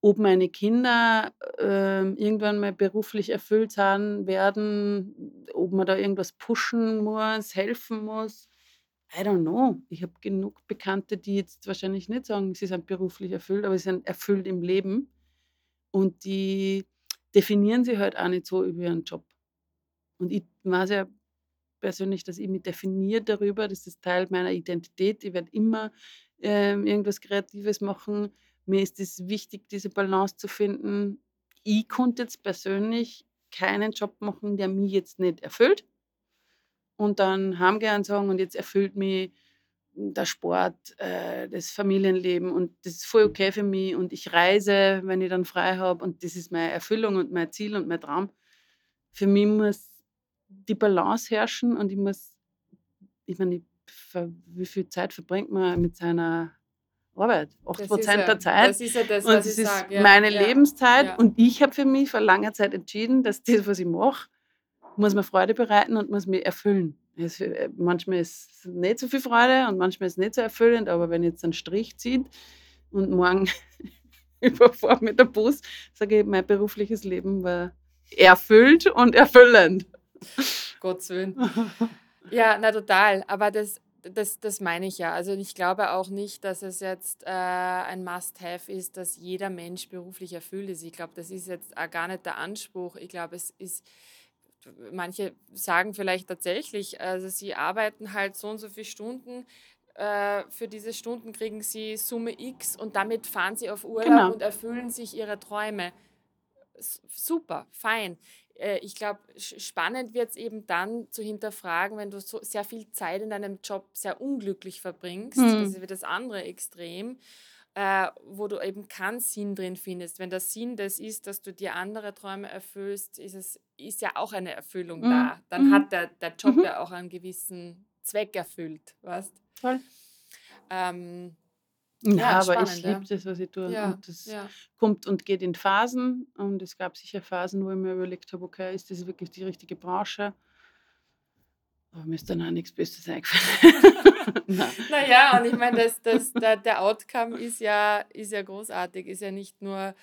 Speaker 2: ob meine Kinder äh, irgendwann mal beruflich erfüllt sein werden, ob man da irgendwas pushen muss, helfen muss. I don't know. Ich habe genug Bekannte, die jetzt wahrscheinlich nicht sagen, sie sind beruflich erfüllt, aber sie sind erfüllt im Leben. Und die definieren sich halt auch nicht so über ihren Job. Und ich weiß ja persönlich, dass ich mich definiere darüber, das ist Teil meiner Identität. Ich werde immer äh, irgendwas Kreatives machen mir ist es wichtig, diese Balance zu finden. Ich konnte jetzt persönlich keinen Job machen, der mich jetzt nicht erfüllt. Und dann haben gern sagen, und jetzt erfüllt mich der Sport, äh, das Familienleben und das ist voll okay für mich und ich reise, wenn ich dann frei habe und das ist meine Erfüllung und mein Ziel und mein Traum. Für mich muss die Balance herrschen und ich muss, ich meine, wie viel Zeit verbringt man mit seiner Arbeit. 8 Prozent ja, der Zeit. Das ist ja das, und was das ist sag, ja, meine ja, Lebenszeit. Und ich habe für mich vor langer Zeit entschieden, dass das, was ich mache, muss mir Freude bereiten und muss mich erfüllen. Es, äh, manchmal ist es nicht so viel Freude und manchmal ist es nicht so erfüllend, aber wenn jetzt ein Strich zieht und morgen [laughs] überfahrt mit der Bus, sage ich, mein berufliches Leben war erfüllt und erfüllend. [laughs]
Speaker 1: Gottes Willen. Ja, na total. Aber das, das, das meine ich ja. Also ich glaube auch nicht, dass es jetzt äh, ein Must-Have ist, dass jeder Mensch beruflich erfüllt ist. Ich glaube, das ist jetzt auch gar nicht der Anspruch. Ich glaube, es ist, manche sagen vielleicht tatsächlich, also sie arbeiten halt so und so viele Stunden, äh, für diese Stunden kriegen sie Summe X und damit fahren sie auf Urlaub genau. und erfüllen sich ihre Träume. Super, fein. Äh, ich glaube, spannend wird es eben dann zu hinterfragen, wenn du so sehr viel Zeit in deinem Job sehr unglücklich verbringst. Mhm. Das ist das andere Extrem. Äh, wo du eben keinen Sinn drin findest. Wenn der Sinn das ist, dass du dir andere Träume erfüllst, ist es ist ja auch eine Erfüllung mhm. da. Dann mhm. hat der, der Job mhm. ja auch einen gewissen Zweck erfüllt, weißt? Voll. Ähm,
Speaker 2: ja, ja aber ich liebe das, was ich tue. Ja, und das ja. kommt und geht in Phasen. Und es gab sicher Phasen, wo ich mir überlegt habe, okay, ist das wirklich die richtige Branche? mir ist dann auch nichts Böses eingefallen. [laughs]
Speaker 1: naja, und ich meine, das, das, der, der Outcome ist ja, ist ja großartig, ist ja nicht nur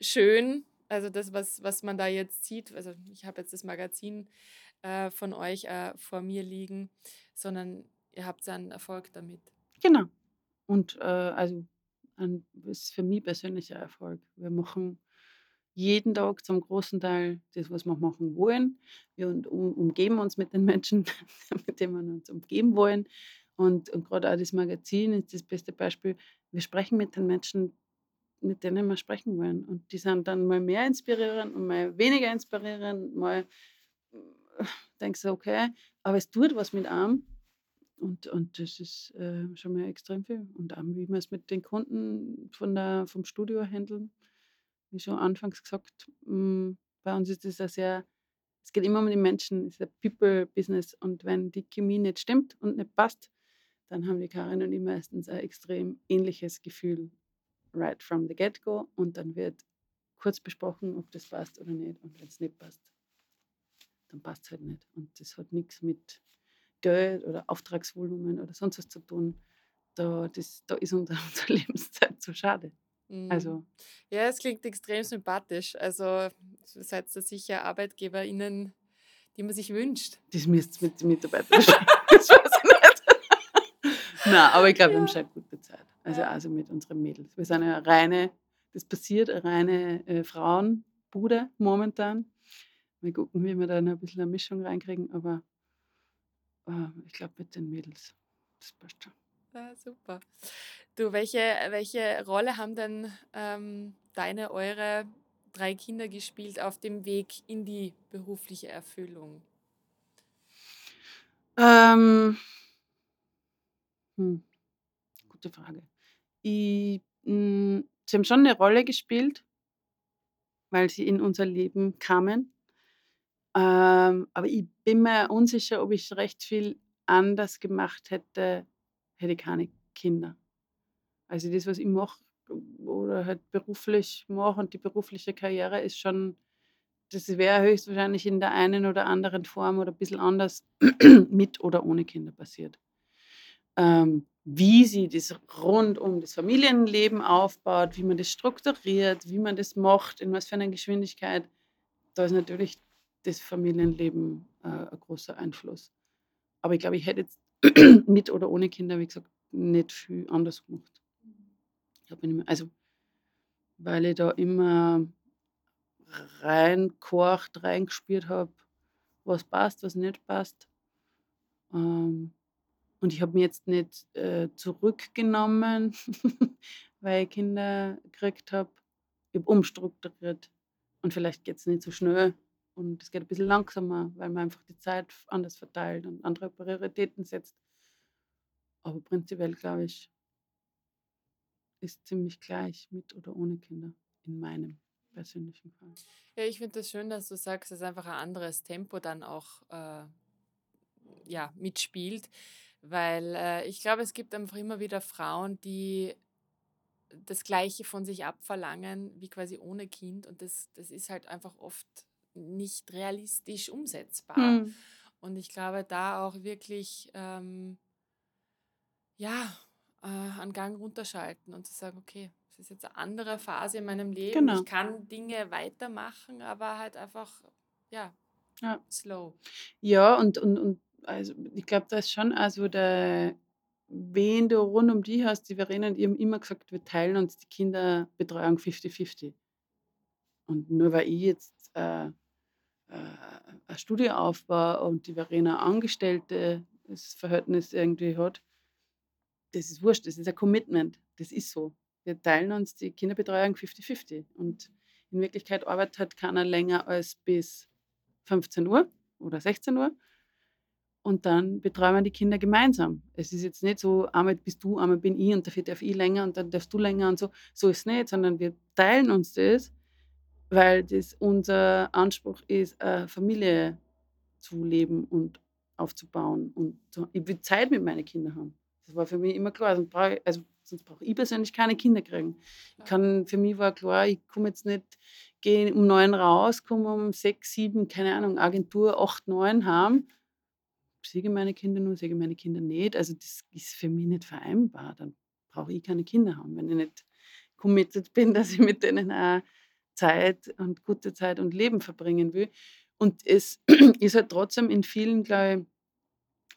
Speaker 1: schön, also das, was, was man da jetzt sieht, also ich habe jetzt das Magazin äh, von euch äh, vor mir liegen, sondern ihr habt einen Erfolg damit.
Speaker 2: Genau. Und äh, also ein, ist für mich persönlicher Erfolg. Wir machen jeden Tag zum großen Teil das, was wir machen wollen. Wir um, umgeben uns mit den Menschen, [laughs] mit denen wir uns umgeben wollen. Und, und gerade auch das Magazin ist das beste Beispiel. Wir sprechen mit den Menschen, mit denen wir sprechen wollen. Und die sind dann mal mehr inspirierend und mal weniger inspirierend. Mal äh, denkst du, okay, aber es tut was mit einem. Und, und das ist äh, schon mal extrem viel. Und auch, wie wir es mit den Kunden von der, vom Studio handeln, wie schon anfangs gesagt, mh, mm, bei uns ist das ja sehr, es geht immer um die Menschen, es ist ein People-Business. Und wenn die Chemie nicht stimmt und nicht passt, dann haben die Karin und ich meistens ein extrem ähnliches Gefühl right from the get-go. Und dann wird kurz besprochen, ob das passt oder nicht. Und wenn es nicht passt, dann passt es halt nicht. Und das hat nichts mit Geld oder Auftragsvolumen oder sonst was zu tun. Da, das, da ist unsere, [laughs] unsere Lebenszeit zu schade.
Speaker 1: Mhm. Also, ja, es klingt extrem sympathisch. Also seid ihr sicher ArbeitgeberInnen, die man sich wünscht.
Speaker 2: Das müsst ihr mit den Mitarbeitern [laughs] das weiß ich nicht. [laughs] Nein, aber ich glaube, ja. wir haben schon gut bezahlt. Also, ja. also mit unseren Mädels. Wir sind eine reine, das passiert, eine reine äh, Frauenbude momentan. Mal gucken, wie wir da noch ein bisschen eine Mischung reinkriegen, aber ich glaube mit den Mädels. Das passt schon.
Speaker 1: Ja, super. Du, welche, welche Rolle haben denn ähm, deine, eure drei Kinder gespielt auf dem Weg in die berufliche Erfüllung?
Speaker 2: Ähm, hm, gute Frage. Ich, mh, hm, sie haben schon eine Rolle gespielt, weil sie in unser Leben kamen. Ähm, aber ich bin mir unsicher, ob ich recht viel anders gemacht hätte, hätte ich keine Kinder. Also das, was ich mache oder halt beruflich mache und die berufliche Karriere ist schon, das wäre höchstwahrscheinlich in der einen oder anderen Form oder ein bisschen anders [clears throat] mit oder ohne Kinder passiert. Ähm, wie sie das rund um das Familienleben aufbaut, wie man das strukturiert, wie man das macht, in was für einer Geschwindigkeit, da ist natürlich das Familienleben äh, ein großer Einfluss. Aber ich glaube, ich hätte jetzt [clears throat] mit oder ohne Kinder, wie gesagt, nicht viel anders gemacht. Also, weil ich da immer reinkocht, reingespürt habe, was passt, was nicht passt. Ähm, und ich habe mich jetzt nicht äh, zurückgenommen, [laughs] weil ich Kinder gekriegt habe. Ich habe umstrukturiert. Und vielleicht geht es nicht so schnell, und es geht ein bisschen langsamer, weil man einfach die Zeit anders verteilt und andere Prioritäten setzt. Aber prinzipiell, glaube ich, ist ziemlich gleich mit oder ohne Kinder in meinem persönlichen Fall.
Speaker 1: Ja, ich finde das schön, dass du sagst, dass einfach ein anderes Tempo dann auch äh, ja, mitspielt, weil äh, ich glaube, es gibt einfach immer wieder Frauen, die das Gleiche von sich abverlangen wie quasi ohne Kind und das, das ist halt einfach oft nicht realistisch umsetzbar. Mhm. Und ich glaube, da auch wirklich, ähm, ja, äh, einen Gang runterschalten und zu sagen, okay, es ist jetzt eine andere Phase in meinem Leben. Genau. Ich kann Dinge weitermachen, aber halt einfach, ja, ja. slow.
Speaker 2: Ja, und, und, und also ich glaube, das ist schon also der, wen du rund um die hast, die Verena und ihr haben immer gesagt, wir teilen uns die Kinderbetreuung 50-50. Und nur weil ich jetzt äh, äh, ein Studioaufbau und die Verena Angestellte das Verhältnis irgendwie hat, das ist wurscht, das ist ein Commitment, das ist so. Wir teilen uns die Kinderbetreuung 50-50 und in Wirklichkeit arbeitet keiner länger als bis 15 Uhr oder 16 Uhr und dann betreuen wir die Kinder gemeinsam. Es ist jetzt nicht so, einmal bist du, einmal bin ich und dafür darf ich länger und dann darfst du länger und so. So ist es nicht, sondern wir teilen uns das weil das unser Anspruch ist, eine Familie zu leben und aufzubauen. Und ich will Zeit mit meinen Kindern haben. Das war für mich immer klar. Sonst brauche ich, also sonst brauche ich persönlich keine Kinder kriegen. Ich kann, für mich war klar, ich komme jetzt nicht, gehe um neun raus, komme um sechs, sieben, keine Ahnung, Agentur acht, neun haben. sehe meine Kinder nur, sehe meine Kinder nicht. Also das ist für mich nicht vereinbar. Dann brauche ich keine Kinder haben, wenn ich nicht committed bin, [laughs] dass ich mit denen auch Zeit und gute Zeit und Leben verbringen will. Und es [clears throat] ist halt trotzdem in vielen, glaube ich,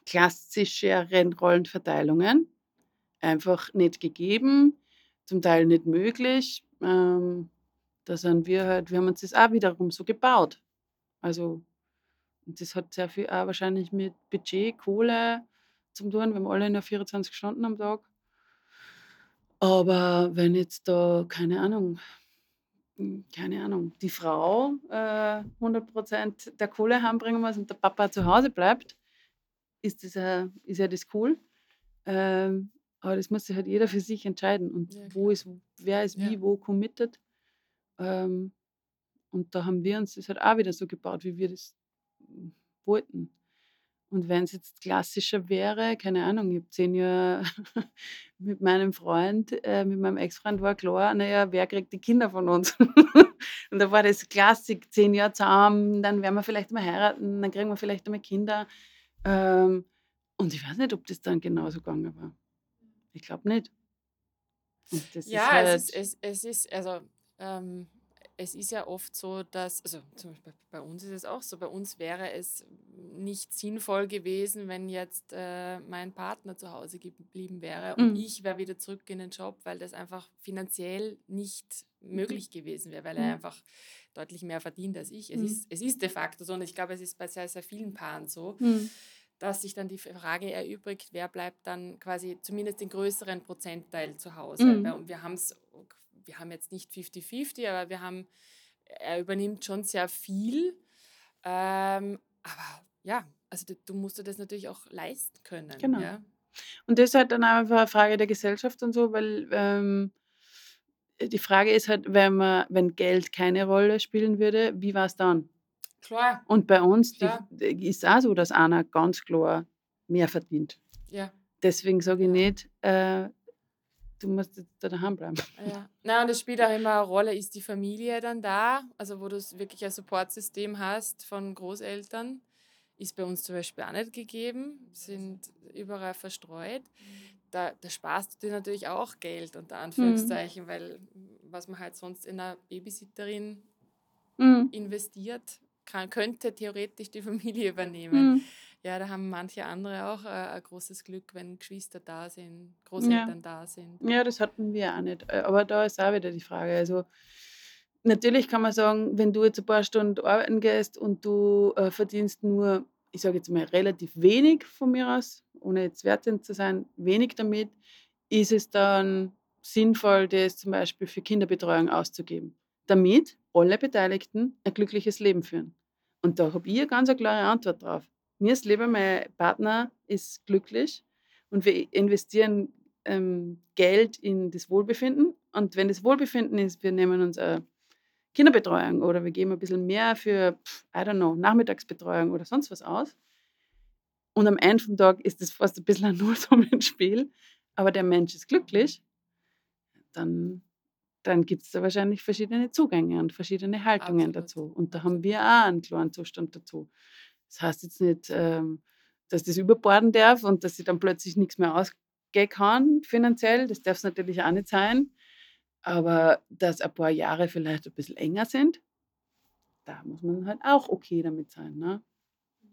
Speaker 2: klassischeren Rollenverteilungen einfach nicht gegeben, zum Teil nicht möglich. Ähm, da sind wir halt, wir haben uns das auch wiederum so gebaut. Also das hat sehr viel auch wahrscheinlich mit Budget, Kohle zu tun. Wir haben alle nur 24 Stunden am Tag. Aber wenn jetzt da, keine Ahnung, keine Ahnung, die Frau äh, 100% der Kohle heimbringen muss und der Papa zu Hause bleibt, ist, das ja, ist ja das cool. Ähm, aber das muss sich halt jeder für sich entscheiden. Und
Speaker 1: Ja,
Speaker 2: wo ist, wer ist
Speaker 1: Ja.
Speaker 2: wie, wo committed. Ähm, und da haben wir uns das halt auch wieder so gebaut, wie wir das wollten. Und wenn es jetzt klassischer wäre, keine Ahnung, ich habe zehn Jahre [laughs] mit meinem Freund, äh, mit meinem Ex-Freund war klar, naja, wer kriegt die Kinder von uns? [laughs] und da war das Klassik, zehn Jahre zusammen, dann werden wir vielleicht mal heiraten, dann kriegen wir vielleicht einmal Kinder. Ähm, und ich weiß nicht, ob das dann genauso gegangen war. Ich glaube nicht.
Speaker 1: Ja,
Speaker 2: halt,
Speaker 1: es ist, es, es ist, also ähm, es ist ja oft so, dass, also zum Beispiel bei uns ist es auch so, bei uns wäre es nicht sinnvoll gewesen, wenn jetzt äh, mein Partner zu Hause geblieben wäre und
Speaker 2: Mhm.
Speaker 1: ich wäre wieder zurück in den Job, weil das einfach finanziell nicht möglich gewesen wäre, weil er
Speaker 2: Mhm.
Speaker 1: einfach deutlich mehr verdient als ich. Es,
Speaker 2: Mhm.
Speaker 1: ist, es ist de facto so und ich glaube, es ist bei sehr, sehr vielen Paaren so
Speaker 2: Hm.
Speaker 1: dass sich dann die Frage erübrigt, wer bleibt dann quasi zumindest den größeren Prozentteil zu Hause.
Speaker 2: Mhm.
Speaker 1: Wir, haben's, wir haben jetzt nicht 50-50, aber wir haben, er übernimmt schon sehr viel. Ähm, aber ja, also du, du musst dir das natürlich auch leisten können.
Speaker 2: Genau.
Speaker 1: Ja?
Speaker 2: Und das ist halt dann einfach eine Frage der Gesellschaft und so, weil ähm, die Frage ist halt, wenn, man, wenn Geld keine Rolle spielen würde, wie war es dann?
Speaker 1: Klar,
Speaker 2: Und bei uns die,
Speaker 1: Klar.
Speaker 2: ist auch so, dass einer ganz klar mehr verdient.
Speaker 1: ja.
Speaker 2: Deswegen sage ich
Speaker 1: Ja.
Speaker 2: nicht, äh, du musst jetzt da daheim bleiben.
Speaker 1: Ja. Na, und es spielt auch immer eine Rolle, ist die Familie dann da? Also, wo du wirklich ein Supportsystem hast von Großeltern, ist bei uns zum Beispiel auch nicht gegeben, sind überall verstreut. Da, da sparst du dir natürlich auch Geld, unter Anführungszeichen, weil was man halt sonst in eine Babysitterin
Speaker 2: Mhm.
Speaker 1: investiert, kann, könnte theoretisch die Familie übernehmen.
Speaker 2: Mhm.
Speaker 1: Ja, da haben manche andere auch äh, ein großes Glück, wenn Geschwister da sind, Großeltern da sind.
Speaker 2: Ja, das hatten wir auch nicht. Äh, Aber da ist auch wieder die Frage. Also natürlich kann man sagen, wenn du jetzt ein paar Stunden arbeiten gehst und du äh, verdienst nur, ich sage jetzt mal relativ wenig von mir aus, ohne jetzt wertend zu sein, wenig damit, ist es dann sinnvoll, das zum Beispiel für Kinderbetreuung auszugeben, damit alle Beteiligten ein glückliches Leben führen. Und da habe ich eine ganz eine klare Antwort drauf. Mir ist lieber, mein Partner ist glücklich und wir investieren ähm, Geld in das Wohlbefinden. Und wenn das Wohlbefinden ist, wir nehmen uns eine Kinderbetreuung oder wir geben ein bisschen mehr für, I don't know, Nachmittagsbetreuung oder sonst was aus. Und am Ende vom Tag ist das fast ein bisschen [laughs] ein Nullsummenspiel, aber der Mensch ist glücklich, dann, dann gibt es da wahrscheinlich verschiedene Zugänge und verschiedene Haltungen
Speaker 1: Absolut.
Speaker 2: dazu. Und da haben wir auch einen klaren Zustand dazu. Das heißt jetzt nicht, ähm, dass das überborden darf und dass sie dann plötzlich nichts mehr ausgehen kann finanziell. Das darf es natürlich auch nicht sein. Aber dass ein paar Jahre vielleicht ein bisschen enger sind, da muss man halt auch okay damit sein. Ne?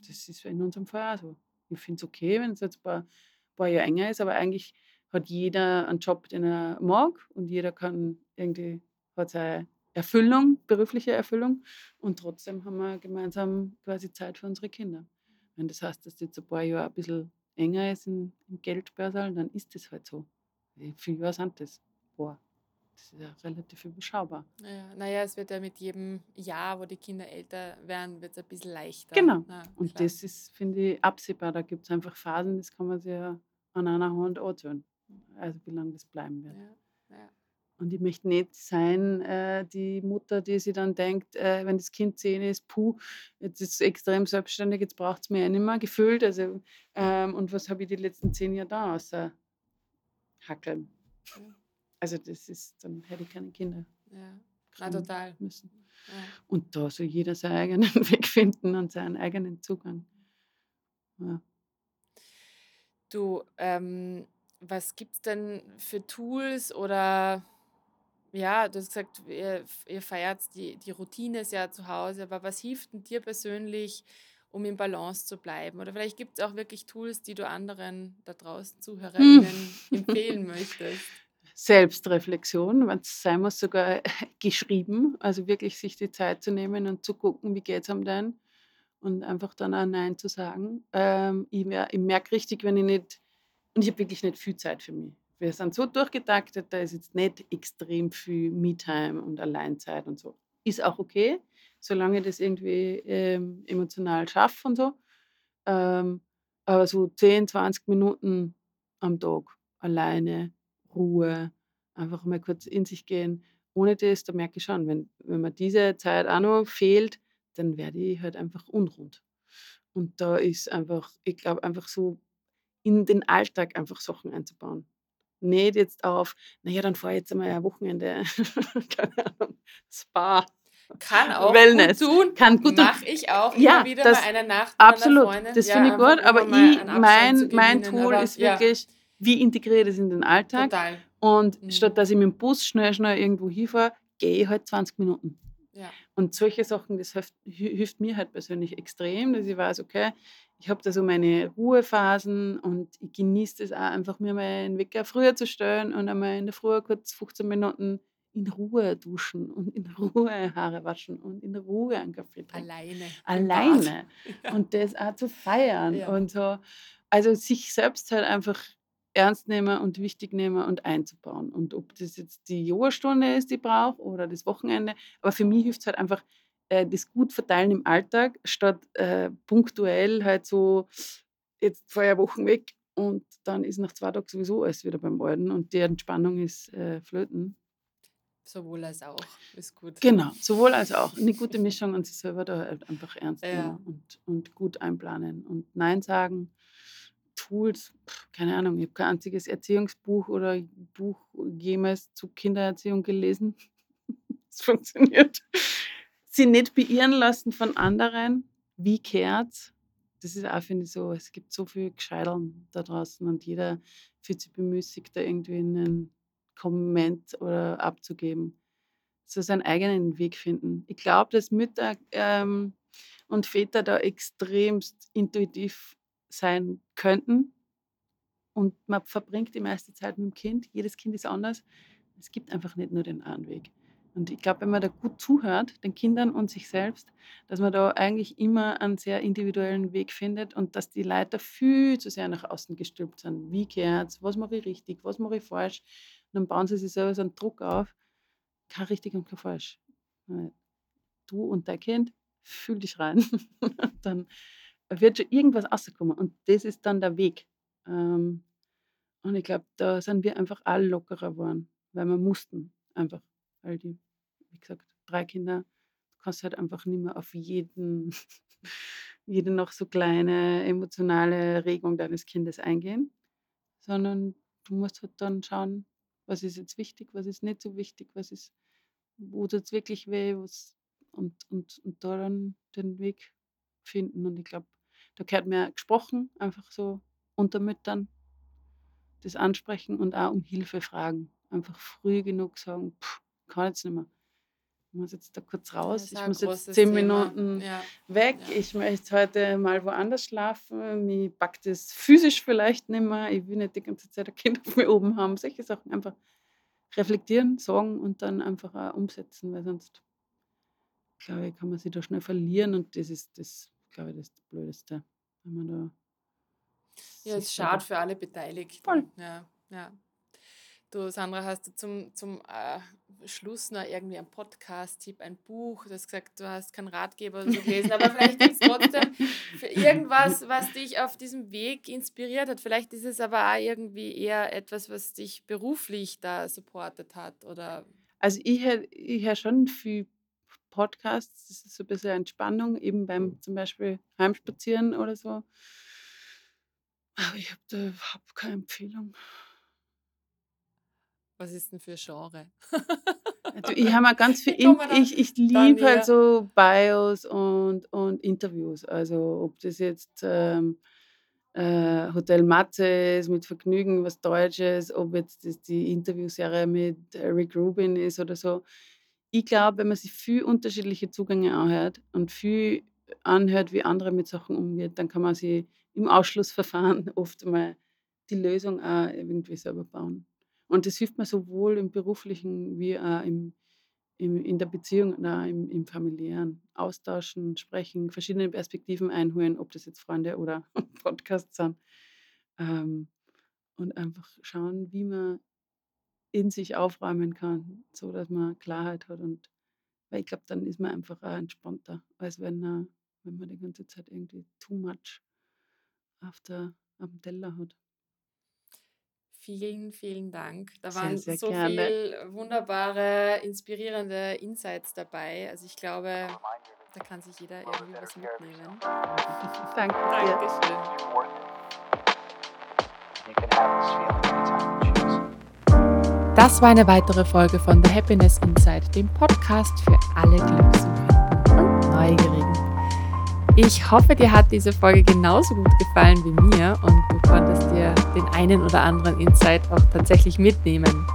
Speaker 2: Das ist in unserem Fall auch so. Ich finde es okay, wenn es jetzt ein paar, paar Jahre enger ist, aber eigentlich hat jeder einen Job, den er mag und jeder kann irgendwie, hat seine Erfüllung, berufliche Erfüllung und trotzdem haben wir gemeinsam quasi Zeit für unsere Kinder. Wenn das heißt, dass jetzt ein paar Jahre ein bisschen enger ist im, im Geldbörsal, dann ist das halt so. Wie viele Jahre sind das? Boah, das ist ja relativ überschaubar.
Speaker 1: Ja, naja, es wird ja mit jedem Jahr, wo die Kinder älter werden, wird es ein bisschen leichter.
Speaker 2: Genau.
Speaker 1: Na,
Speaker 2: Und
Speaker 1: klar.
Speaker 2: das ist, finde ich, absehbar. Da gibt es einfach Phasen, das kann man sich ja an einer Hand anzählen. Also wie lange das bleiben wird.
Speaker 1: Ja, ja.
Speaker 2: Und ich möchte nicht sein, äh, die Mutter, die sich dann denkt, äh, wenn das Kind zehn ist, puh, jetzt ist es extrem selbstständig, jetzt braucht es mir ja nicht mehr gefühlt. Also, ähm, und was habe ich die letzten zehn Jahre da außer Hackeln?
Speaker 1: Ja.
Speaker 2: Also das ist, dann hätte ich keine Kinder
Speaker 1: ja.
Speaker 2: Kriegen
Speaker 1: total.
Speaker 2: müssen.
Speaker 1: Ja.
Speaker 2: Und da soll jeder seinen eigenen [laughs] Weg finden und seinen eigenen Zugang. Ja.
Speaker 1: Du, ähm, was gibt es denn für Tools oder ja, du hast gesagt, ihr, ihr feiert die, die Routine sehr zu Hause, aber was hilft denn dir persönlich, um im Balance zu bleiben? Oder vielleicht gibt es auch wirklich Tools, die du anderen da draußen
Speaker 2: Hm.
Speaker 1: ZuhörerInnen empfehlen möchtest.
Speaker 2: Selbstreflexion, wenn es sein muss, sogar [laughs] geschrieben. Also wirklich sich die Zeit zu nehmen und zu gucken, wie geht es einem denn? Und einfach dann auch Nein zu sagen. Ähm, ich ich merke richtig, wenn ich nicht und ich habe wirklich nicht viel Zeit für mich. Wir sind so durchgetaktet, da ist jetzt nicht extrem viel Me-Time und Alleinzeit und so. Ist auch okay, solange ich das irgendwie, ähm, emotional schaffe und so. Ähm, aber so 10, 20 Minuten am Tag alleine, Ruhe, einfach mal kurz in sich gehen. Ohne das, da merke ich schon, wenn wenn mir diese Zeit auch noch fehlt, dann werde ich halt einfach unrund. Und da ist einfach ich glaube einfach so in den Alltag einfach Sachen einzubauen. Nicht jetzt auf: „Na ja, dann fahre ich jetzt einmal ein Wochenende, [laughs] keine Ahnung, Spa,
Speaker 1: Kann auch gut
Speaker 2: Wellness.“
Speaker 1: tun,
Speaker 2: Kann gut
Speaker 1: mache ich auch immer
Speaker 2: Ja,
Speaker 1: wieder
Speaker 2: das
Speaker 1: mal eine Nacht mit einer
Speaker 2: absolut,
Speaker 1: Freundin.
Speaker 2: das
Speaker 1: Ja,
Speaker 2: finde ich gut, aber
Speaker 1: immer
Speaker 2: ich mein mein. Tool
Speaker 1: Aber
Speaker 2: ist
Speaker 1: ja,
Speaker 2: wirklich, wie integriere ich das in den Alltag?
Speaker 1: total.
Speaker 2: Und
Speaker 1: Mhm.
Speaker 2: statt dass ich mit'm Bus schnell, schnell irgendwo hinfahre, gehe ich halt 20 Minuten.
Speaker 1: Ja.
Speaker 2: Und solche Sachen, das hilft hi hilft mir halt persönlich extrem, dass ich weiß, okay, ich habe da so meine Ruhephasen und ich genieße das auch einfach, mir meinen Wecker früher zu stellen und einmal in der Früh kurz 15 Minuten in Ruhe duschen und in [laughs] Ruhe Haare waschen und in Ruhe einen Kaffee trinken.
Speaker 1: Alleine.
Speaker 2: Alleine.
Speaker 1: Ja. [laughs]
Speaker 2: Und das auch zu feiern
Speaker 1: Ja.
Speaker 2: und so. Also, sich selbst halt einfach ernst nehmen und wichtig nehmen und einzubauen. Und ob das jetzt die Yogastunde ist, die ich brauche oder das Wochenende. Aber für mich hilft's halt einfach, äh, das gut verteilen im Alltag, statt, äh, punktuell halt so: „Jetzt fahre ich 'ne Woche weg und dann ist nach 2 Tagen sowieso alles wieder beim Alten und die Entspannung ist, äh, flöten.“
Speaker 1: Sowohl als auch, ist gut.
Speaker 2: Genau, sowohl als auch. 'Ne gute Mischung und sich selber da halt einfach ernst
Speaker 1: Ja.
Speaker 2: nehmen und und gut einplanen und nein sagen. Tools, keine Ahnung, ich habe kein einziges Erziehungsbuch oder Buch jemals zu Kindererziehung gelesen. [laughs] Es funktioniert. Sie nicht beirren lassen von anderen. Wie geht's? Das ist auch, finde ich, so es gibt so viel Gescheiterln da draußen und jeder fühlt sich bemüßigt, da irgendwie 'nen Komment oder abzugeben. So seinen eigenen Weg finden. Ich glaube, dass Mütter, ähm, und Väter da extremst intuitiv sein könnten. Und man verbringt die meiste Zeit mit'm Kind. Jedes Kind ist anders. Es gibt einfach nicht nur den einen Weg. Und ich glaube, wenn man da gut zuhört, den Kindern und sich selbst, dass man da eigentlich immer einen sehr individuellen Weg findet und dass die Leute da viel zu sehr nach außen gestülpt sind. Wie geht's? Was mache ich richtig? Was mache ich falsch? Und dann bauen sie sich selber so 'n Druck auf. Kein richtig und kein falsch. Äh, du und dein Kind, fühl dich rein. [laughs] Dann wird schon irgendwas rauskommen und das ist dann der Weg. Ähm, und ich glaube, da sind wir einfach alle lockerer geworden, weil wir mussten einfach. Weil die wie gesagt, 3 Kinder, du kannst halt einfach nicht mehr auf jeden [laughs] jede noch so kleine emotionale Regung deines Kindes eingehen, sondern du musst halt dann schauen, was ist jetzt wichtig, was ist nicht so wichtig, was ist wo tut's wirklich weh, was und und und da dann den Weg finden. Und ich glaube, da gehört mehr gesprochen, einfach so unter Müttern. Das ansprechen und auch um Hilfe fragen. Einfach früh genug sagen: „Kann jetzt nicht mehr. Ich muss jetzt da kurz raus. Ich muss jetzt 10
Speaker 1: Thema.
Speaker 2: Minuten
Speaker 1: Ja,
Speaker 2: weg.
Speaker 1: ja.
Speaker 2: Ich möchte heute mal woanders schlafen. Mich packt es physisch vielleicht nicht mehr. Ich will nicht die ganze Zeit ein Kind auf mir oben haben.“ Solche Sachen einfach reflektieren, sagen und dann einfach auch umsetzen, weil sonst glaube ich, kann man sich da schnell verlieren und das ist das glaube ich, das Blödeste, wenn man da
Speaker 1: Ja,
Speaker 2: sich
Speaker 1: ist schade für alle Beteiligten.
Speaker 2: Voll.
Speaker 1: Ja, ja. Du, Sandra, hast du zum, zum äh, Schluss noch irgendwie einen Podcast-Tipp, ein Buch? Du hast gesagt, du hast keinen Ratgeber so gelesen, aber vielleicht gibt es [laughs] trotzdem für irgendwas, was dich auf diesem Weg inspiriert hat. Vielleicht ist es aber auch irgendwie eher etwas, was dich beruflich da supportet hat oder
Speaker 2: Also, ich höre ich höre schon viel Podcasts. Das ist so 'n bisschen Entspannung, eben beim zum Beispiel Heimspazieren oder so. Aber ich habe da überhaupt keine Empfehlung.
Speaker 1: Was ist denn für Genre?
Speaker 2: Also, ich habe mir ganz viel [laughs] ich ich
Speaker 1: da
Speaker 2: liebe halt so Bios und und Interviews. Also, ob das jetzt, ähm, äh, Hotel Matze ist, mit Vergnügen was Deutsches, ob jetzt das die Interviewserie mit Rick Rubin ist oder so. Ich glaube, wenn man sich viel unterschiedliche Zugänge anhört und viel anhört, wie andere mit Sachen umgehen, dann kann man sich im Ausschlussverfahren [laughs] oft mal die Lösung auch irgendwie selber bauen. Und das hilft mir sowohl im beruflichen wie auch im, im, in der Beziehung auch im, im familiären. Austauschen, sprechen, verschiedene Perspektiven einholen, ob das jetzt Freunde oder [laughs] Podcasts sind. Ähm, und einfach schauen, wie man in sich aufräumen kann, so dass man Klarheit hat. Und weil ich glaube, dann ist man einfach auch entspannter, als wenn, äh, wenn man die ganze Zeit irgendwie too much auf, der, auf dem Teller hat.
Speaker 1: Vielen, vielen Dank. Da
Speaker 2: Sehr,
Speaker 1: waren
Speaker 2: sehr
Speaker 1: so
Speaker 2: gerne.
Speaker 1: viel wunderbare, inspirierende Insights dabei. Also ich glaube, da kann sich jeder irgendwie was mitnehmen.
Speaker 2: Danke dir.
Speaker 1: Dankeschön. Das war eine weitere Folge von The Happiness Inside, dem Podcast für alle Glückssuchenden und Neugierigen. Ich hoffe, dir hat diese Folge genauso gut gefallen wie mir und du konntest dir den einen oder anderen Insight auch tatsächlich mitnehmen.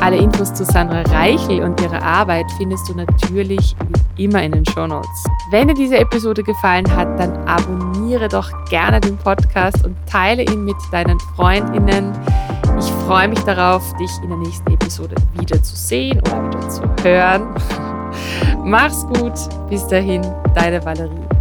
Speaker 1: Alle Infos zu Sandra Reichel und ihrer Arbeit findest du natürlich wie immer in den Shownotes. Wenn dir diese Episode gefallen hat, dann abonniere doch gerne den Podcast und teile ihn mit deinen Freundinnen. Ich freue mich darauf, dich in der nächsten Episode wieder zu sehen oder wieder zu hören. [laughs] Mach's gut. Bis dahin, deine Valerie.